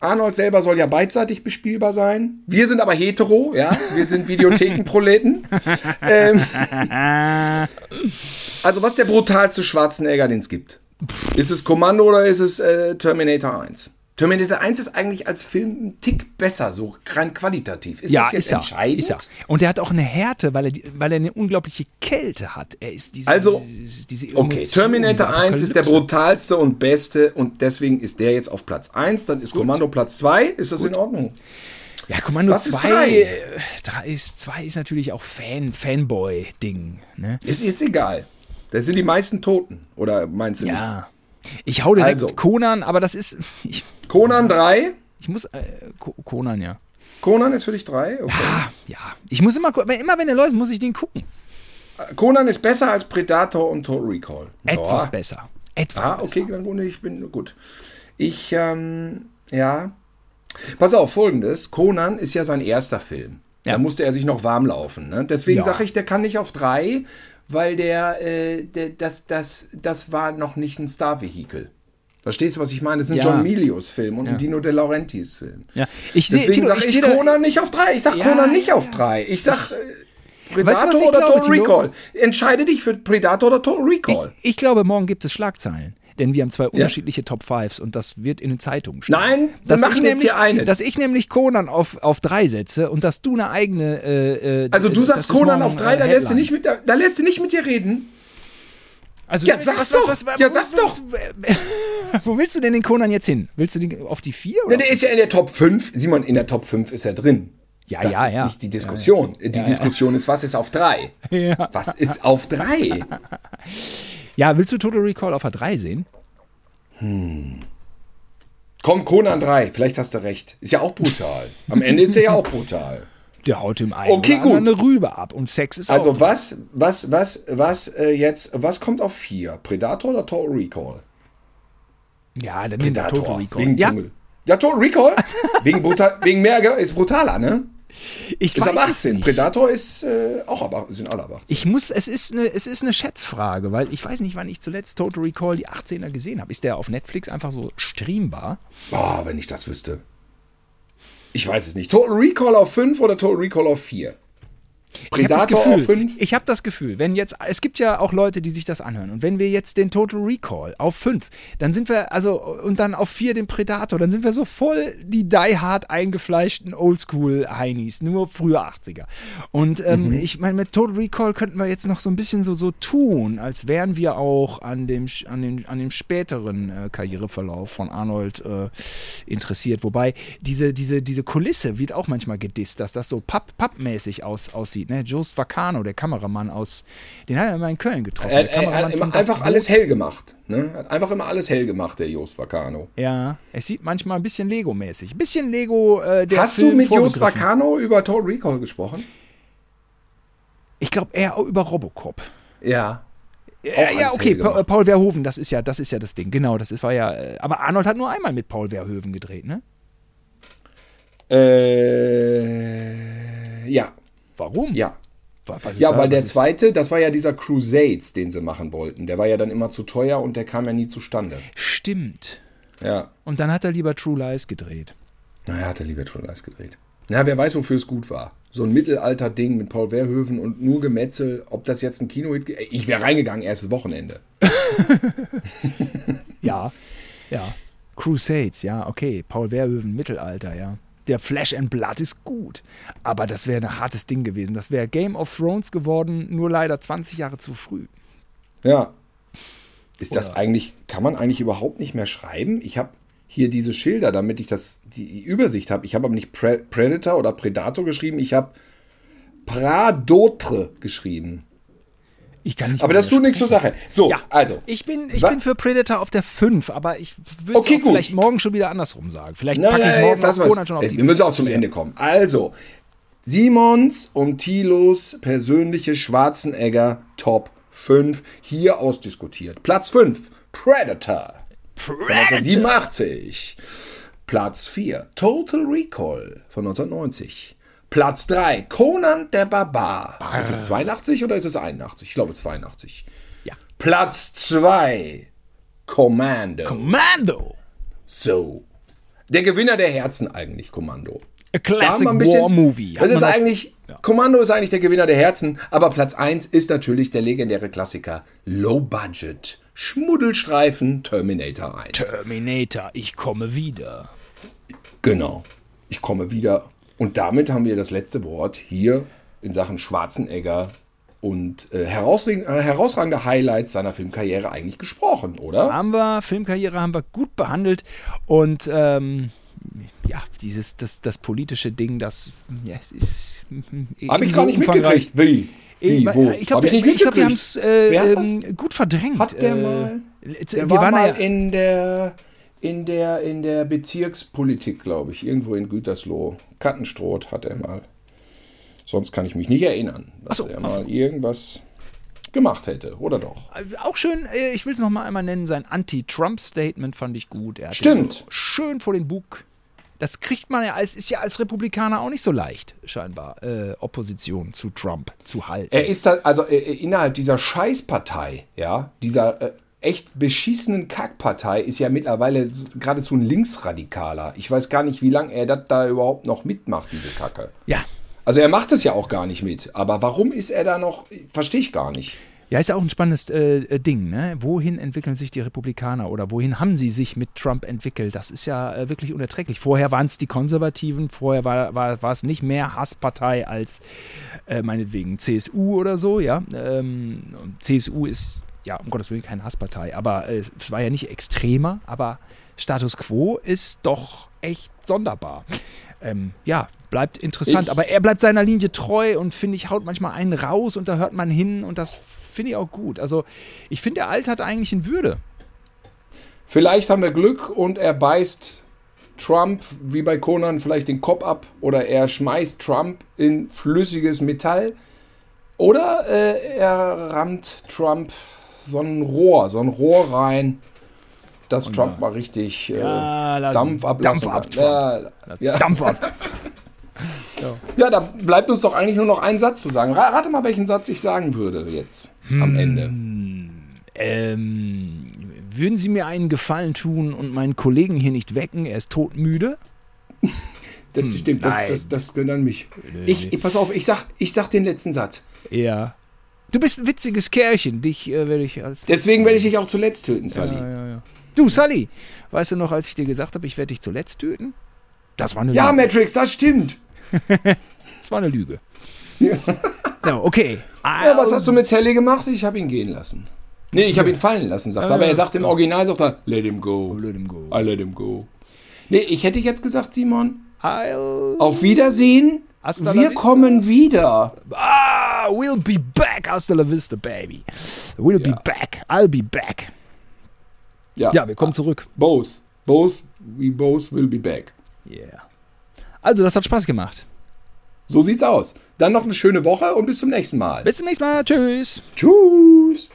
Arnold selber soll ja beidseitig bespielbar sein. Wir sind aber hetero, ja. Wir sind Videothekenproleten. ähm, also, was ist der brutalste Schwarzenegger, den es gibt? Ist es Kommando oder ist es äh, Terminator 1? Terminator 1 ist eigentlich als Film ein Tick besser, so rein qualitativ. Ist ja, das jetzt ist er, entscheidend? ist er. Und er hat auch eine Härte, weil er, weil er eine unglaubliche Kälte hat. Er ist diese, Also, diese, diese Okay, Emotion, Terminator diese 1 ist der brutalste und beste und deswegen ist der jetzt auf Platz 1. Dann ist Kommando Platz 2. Ist das in Ordnung? Ja, Kommando Was ist 2 drei? äh, ist, zwei ist natürlich auch Fan, Fanboy-Ding. Ne? Ist jetzt egal. Das sind die meisten Toten. Oder meinst du nicht? Ja. Ich hau direkt Also. Conan, aber das ist. Ich, Conan 3. ich muss. Äh, Conan, ja. Conan ist für dich 3. Okay. Ah, ja. Ich muss immer, immer wenn er läuft, muss ich den gucken. Conan ist besser als Predator und Total Recall. Etwas Ja. besser. Etwas Ah, okay, dann gut, ich bin gut. Ich, ähm, ja. Pass auf, folgendes. Conan ist ja sein erster Film. Ja. Da musste er sich noch warm laufen. Ne? Deswegen Ja. sage ich, der kann nicht auf drei, weil der, äh, der das, das, das war noch nicht ein Star-Vehikel. Verstehst du, was ich meine? Das ist ein Ja. John Milius Film und ein Dino De Laurentiis Film. Ja. Ich sehe, Deswegen sage ich ich, Conan nicht auf drei. Ich sage Ja, Conan nicht ja. auf drei. Ich sage äh, Predator Weißt du, oder glaube, Total? Recall. Entscheide dich für Predator oder Total Recall. Ich, ich glaube, morgen gibt es Schlagzeilen. Denn wir haben zwei unterschiedliche Top Fives und das wird in den Zeitungen stehen. Nein, wir machen jetzt nämlich, hier eine. Dass ich nämlich Conan auf, auf drei setze und dass du eine eigene. Äh, äh, Also du sagst Conan auf drei, da lässt, du nicht mit, da, da lässt du nicht mit dir reden. Also, Ja, sag's doch. Ja, sag's doch. Wo willst du denn den Conan jetzt hin? Willst du den auf die vier? Oder? der ist ja in der Top 5. Simon, in der Top 5 ist er drin. Ja, das ja, ist ja. nicht die Diskussion. Die Diskussion ist, was ist auf 3? Ja. Was ist auf 3? ja, willst du Total Recall auf der 3 sehen? Komm, Conan 3, vielleicht hast du recht. Ist ja auch brutal. Am Ende ist er ja auch brutal. Der haut im einen Okay, oder eine Rübe ab und Sex ist Also auch. was, was, was, was äh, jetzt, was kommt auf 4? Predator oder Total Recall? Ja, dann Predator, Total Recall. wegen Ja, Dschungel. Ja, Total Recall, wegen, brutal, wegen mehr, ist brutaler, ne? Ich Ist ab weiß es 18. nicht. Predator ist äh, auch ab, sind alle ab 18. Ich muss, es ist, eine, es ist eine Schätzfrage, weil ich weiß nicht, wann ich zuletzt Total Recall die 18er gesehen habe. Ist der auf Netflix einfach so streambar? Boah, wenn ich das wüsste. Ich weiß es nicht. Total Recall auf 5 oder Total Recall auf 4? Ich habe das Predator Gefühl, 5? ich habe das Gefühl, wenn jetzt, es gibt ja auch Leute, die sich das anhören. Und wenn wir jetzt den Total Recall auf 5, dann sind wir, also, und dann auf 4 den Predator, dann sind wir so voll die die hard eingefleischten Oldschool-Heinis, nur frühe 80er. Und ähm, Mhm. ich meine, mit Total Recall könnten wir jetzt noch so ein bisschen so, so tun, als wären wir auch an dem, an dem, an dem späteren äh, Karriereverlauf von Arnold äh, interessiert. Wobei diese, diese, diese Kulisse wird auch manchmal gedisst, dass das so papp, pappmäßig aus, aussieht. Ne? Joe Vacano, der Kameramann aus, den hat er mal in Köln getroffen. Er, er, er hat immer einfach alles hell gemacht. Ne? Hat einfach immer alles hell gemacht, der Jost Vacano. Ja, es sieht manchmal ein bisschen Lego-mäßig. Ein bisschen Lego, äh, der Hast Film du mit vorgegriffen. Vacano über Total Recall gesprochen? Ich glaube eher über Robocop. Ja. Ja, Auch ja alles okay, Pa. Paul Verhoeven, das ist ja, das ist ja das Ding. Genau, das ist, war ja. äh, Aber Arnold hat nur einmal mit Paul Verhoeven gedreht, ne? Äh, ja, Warum? ja. Ja, da- weil der was ist- zweite, das war ja dieser Crusades, den sie machen wollten. Der war ja dann immer zu teuer und der kam ja nie zustande. Stimmt. Ja. Und dann hat er lieber True Lies gedreht. Naja, hat er lieber True Lies gedreht. Na, wer weiß, wofür es gut war. So ein Mittelalter-Ding mit Paul Verhoeven und nur Gemetzel, ob das jetzt ein Kino-Hit... Ich wäre reingegangen, erstes Wochenende. Ja, ja. Crusades, ja, okay. Paul Verhoeven, Mittelalter, ja. Der Flash and Blood ist gut. Aber das wäre ein hartes Ding gewesen. Das wäre Game of Thrones geworden, nur leider 20 Jahre zu früh. Ja. Ist das Oder- eigentlich, kann man eigentlich überhaupt nicht mehr schreiben? Ich habe hier diese Schilder, damit ich das, die Übersicht habe. Ich habe aber nicht Pre Predator oder Predator geschrieben, ich habe Pradotre geschrieben. Ich kann nicht Aber das tut nichts zur Sache. So, Ja, also. Ich bin, ich bin für Predator auf der 5, aber ich würde es Okay, vielleicht morgen schon wieder andersrum sagen. Vielleicht Nein, packe ich morgen Conan schon auf es. die Wir müssen auch zum. Ende kommen. Also, Simons und Thilos persönliche Schwarzenegger Top 5 hier ausdiskutiert. Platz 5, Predator. Von 1987. Platz 4, Total Recall von 1990. Platz 3, Conan der Barbar. Ist es 82 oder ist es 81? Ich glaube 82. Ja. Platz 2, Commando. Commando! So. Der Gewinner der Herzen eigentlich, Kommando. A Classic bisschen- War Movie. Das ist eigentlich, Kommando ist eigentlich der Gewinner der Herzen, aber Platz 1 ist natürlich der legendäre Klassiker Low Budget. Schmuddelstreifen Terminator 1. Terminator, ich komme wieder. genau. Ich komme wieder. Und damit haben wir das letzte Wort hier in Sachen Schwarzenegger und äh, herausragende, äh, herausragende Highlights seiner Filmkarriere eigentlich gesprochen, oder? Haben wir, Filmkarriere haben wir gut behandelt und ähm, ja, dieses, das, das politische Ding, das ja, ist. Habe ich ebenso gar nicht umfangreich. mitgekriegt. Wie? Wie? Ich, Wo? ich glaube, glaub, wir haben es äh, ähm, gut verdrängt. Hat der äh, mal? Der wir war waren mal ja, in der in der in der Bezirkspolitik, glaube ich, irgendwo in Gütersloh. Kattenstroth hat er mal. Sonst kann ich mich nicht erinnern, dass so, er ach so. mal irgendwas gemacht hätte, oder doch? auch schön, äh, ich will es nochmal einmal nennen, sein Anti-Trump-Statement fand ich gut. Er hat Stimmt. Schön vor den Bug. Das kriegt man ja, als ist ja als Republikaner auch nicht so leicht, scheinbar, äh, Opposition zu Trump zu halten. Er ist da, also äh, innerhalb dieser Scheißpartei, ja, dieser äh, echt beschissenen Kackpartei ist ja mittlerweile geradezu ein Linksradikaler. Ich weiß gar nicht, wie lange er das da überhaupt noch mitmacht, diese Kacke. ja, Also er macht es ja auch gar nicht mit. Aber warum ist er da noch? Verstehe ich gar nicht. Ja, ist ja auch ein spannendes äh, äh, Ding, ne? Wohin entwickeln sich die Republikaner oder wohin haben sie sich mit Trump entwickelt? Das ist ja äh, wirklich unerträglich. Vorher waren es die Konservativen, vorher war, war, war es nicht mehr Hasspartei als äh, meinetwegen CSU oder so, ja. Ähm, CSU ist, ja, um Gottes Willen keine Hasspartei, aber äh, es war ja nicht extremer, aber Status quo ist doch echt sonderbar. Ähm, ja, bleibt interessant, Ich- aber er bleibt seiner Linie treu und finde ich, haut manchmal einen raus und da hört man hin und das finde ich auch gut. Also ich finde, er altert eigentlich in Würde. Vielleicht haben wir Glück und er beißt Trump, wie bei Conan, vielleicht den Kopf ab oder er schmeißt Trump in flüssiges Metall oder äh, er rammt Trump so ein Rohr, so ein Rohr rein, dass Trump mal richtig äh, Ja, Dampf ablassen Dampf ab. Trump. Ja, ja. Dampf ab. ja, da bleibt uns doch eigentlich nur noch ein Satz zu sagen. Ra- Rate mal, welchen Satz ich sagen würde jetzt am Ende. Ähm, würden Sie mir einen Gefallen tun und meinen Kollegen hier nicht wecken? Er ist todmüde. Das stimmt, das, das, das gehört an mich. Ich, ich, pass auf, ich sag, ich sag den letzten Satz. Ja. Du bist ein witziges Kerlchen. Dich äh, werde ich als. Deswegen werde ich dich auch zuletzt töten, Sally. Ja, ja, ja. Du, Sully, weißt du noch, als ich dir gesagt habe, ich werde dich zuletzt töten? Das war eine Ja, Lüge. Matrix, das stimmt. Das war eine Lüge. Ja, okay. Ja, was hast du mit Sally gemacht? Ich habe ihn gehen lassen. Nee, ich habe ihn fallen lassen, sagt er. Aber er sagt im Original, sagt er, let him go. Let him go. I let him go. Nee, ich hätte jetzt gesagt, Simon, I'll. auf Wiedersehen. Hasta Wir kommen wieder. Ah, we'll be back. Hasta la vista, baby. We'll be Ja. back. I'll be back. Ja, Ja, wir kommen zurück. Both. Both, we both will be back. Yeah. Also, das hat Spaß gemacht. So sieht's aus. Dann noch eine schöne Woche und bis zum nächsten Mal. Bis zum nächsten Mal. Tschüss. Tschüss.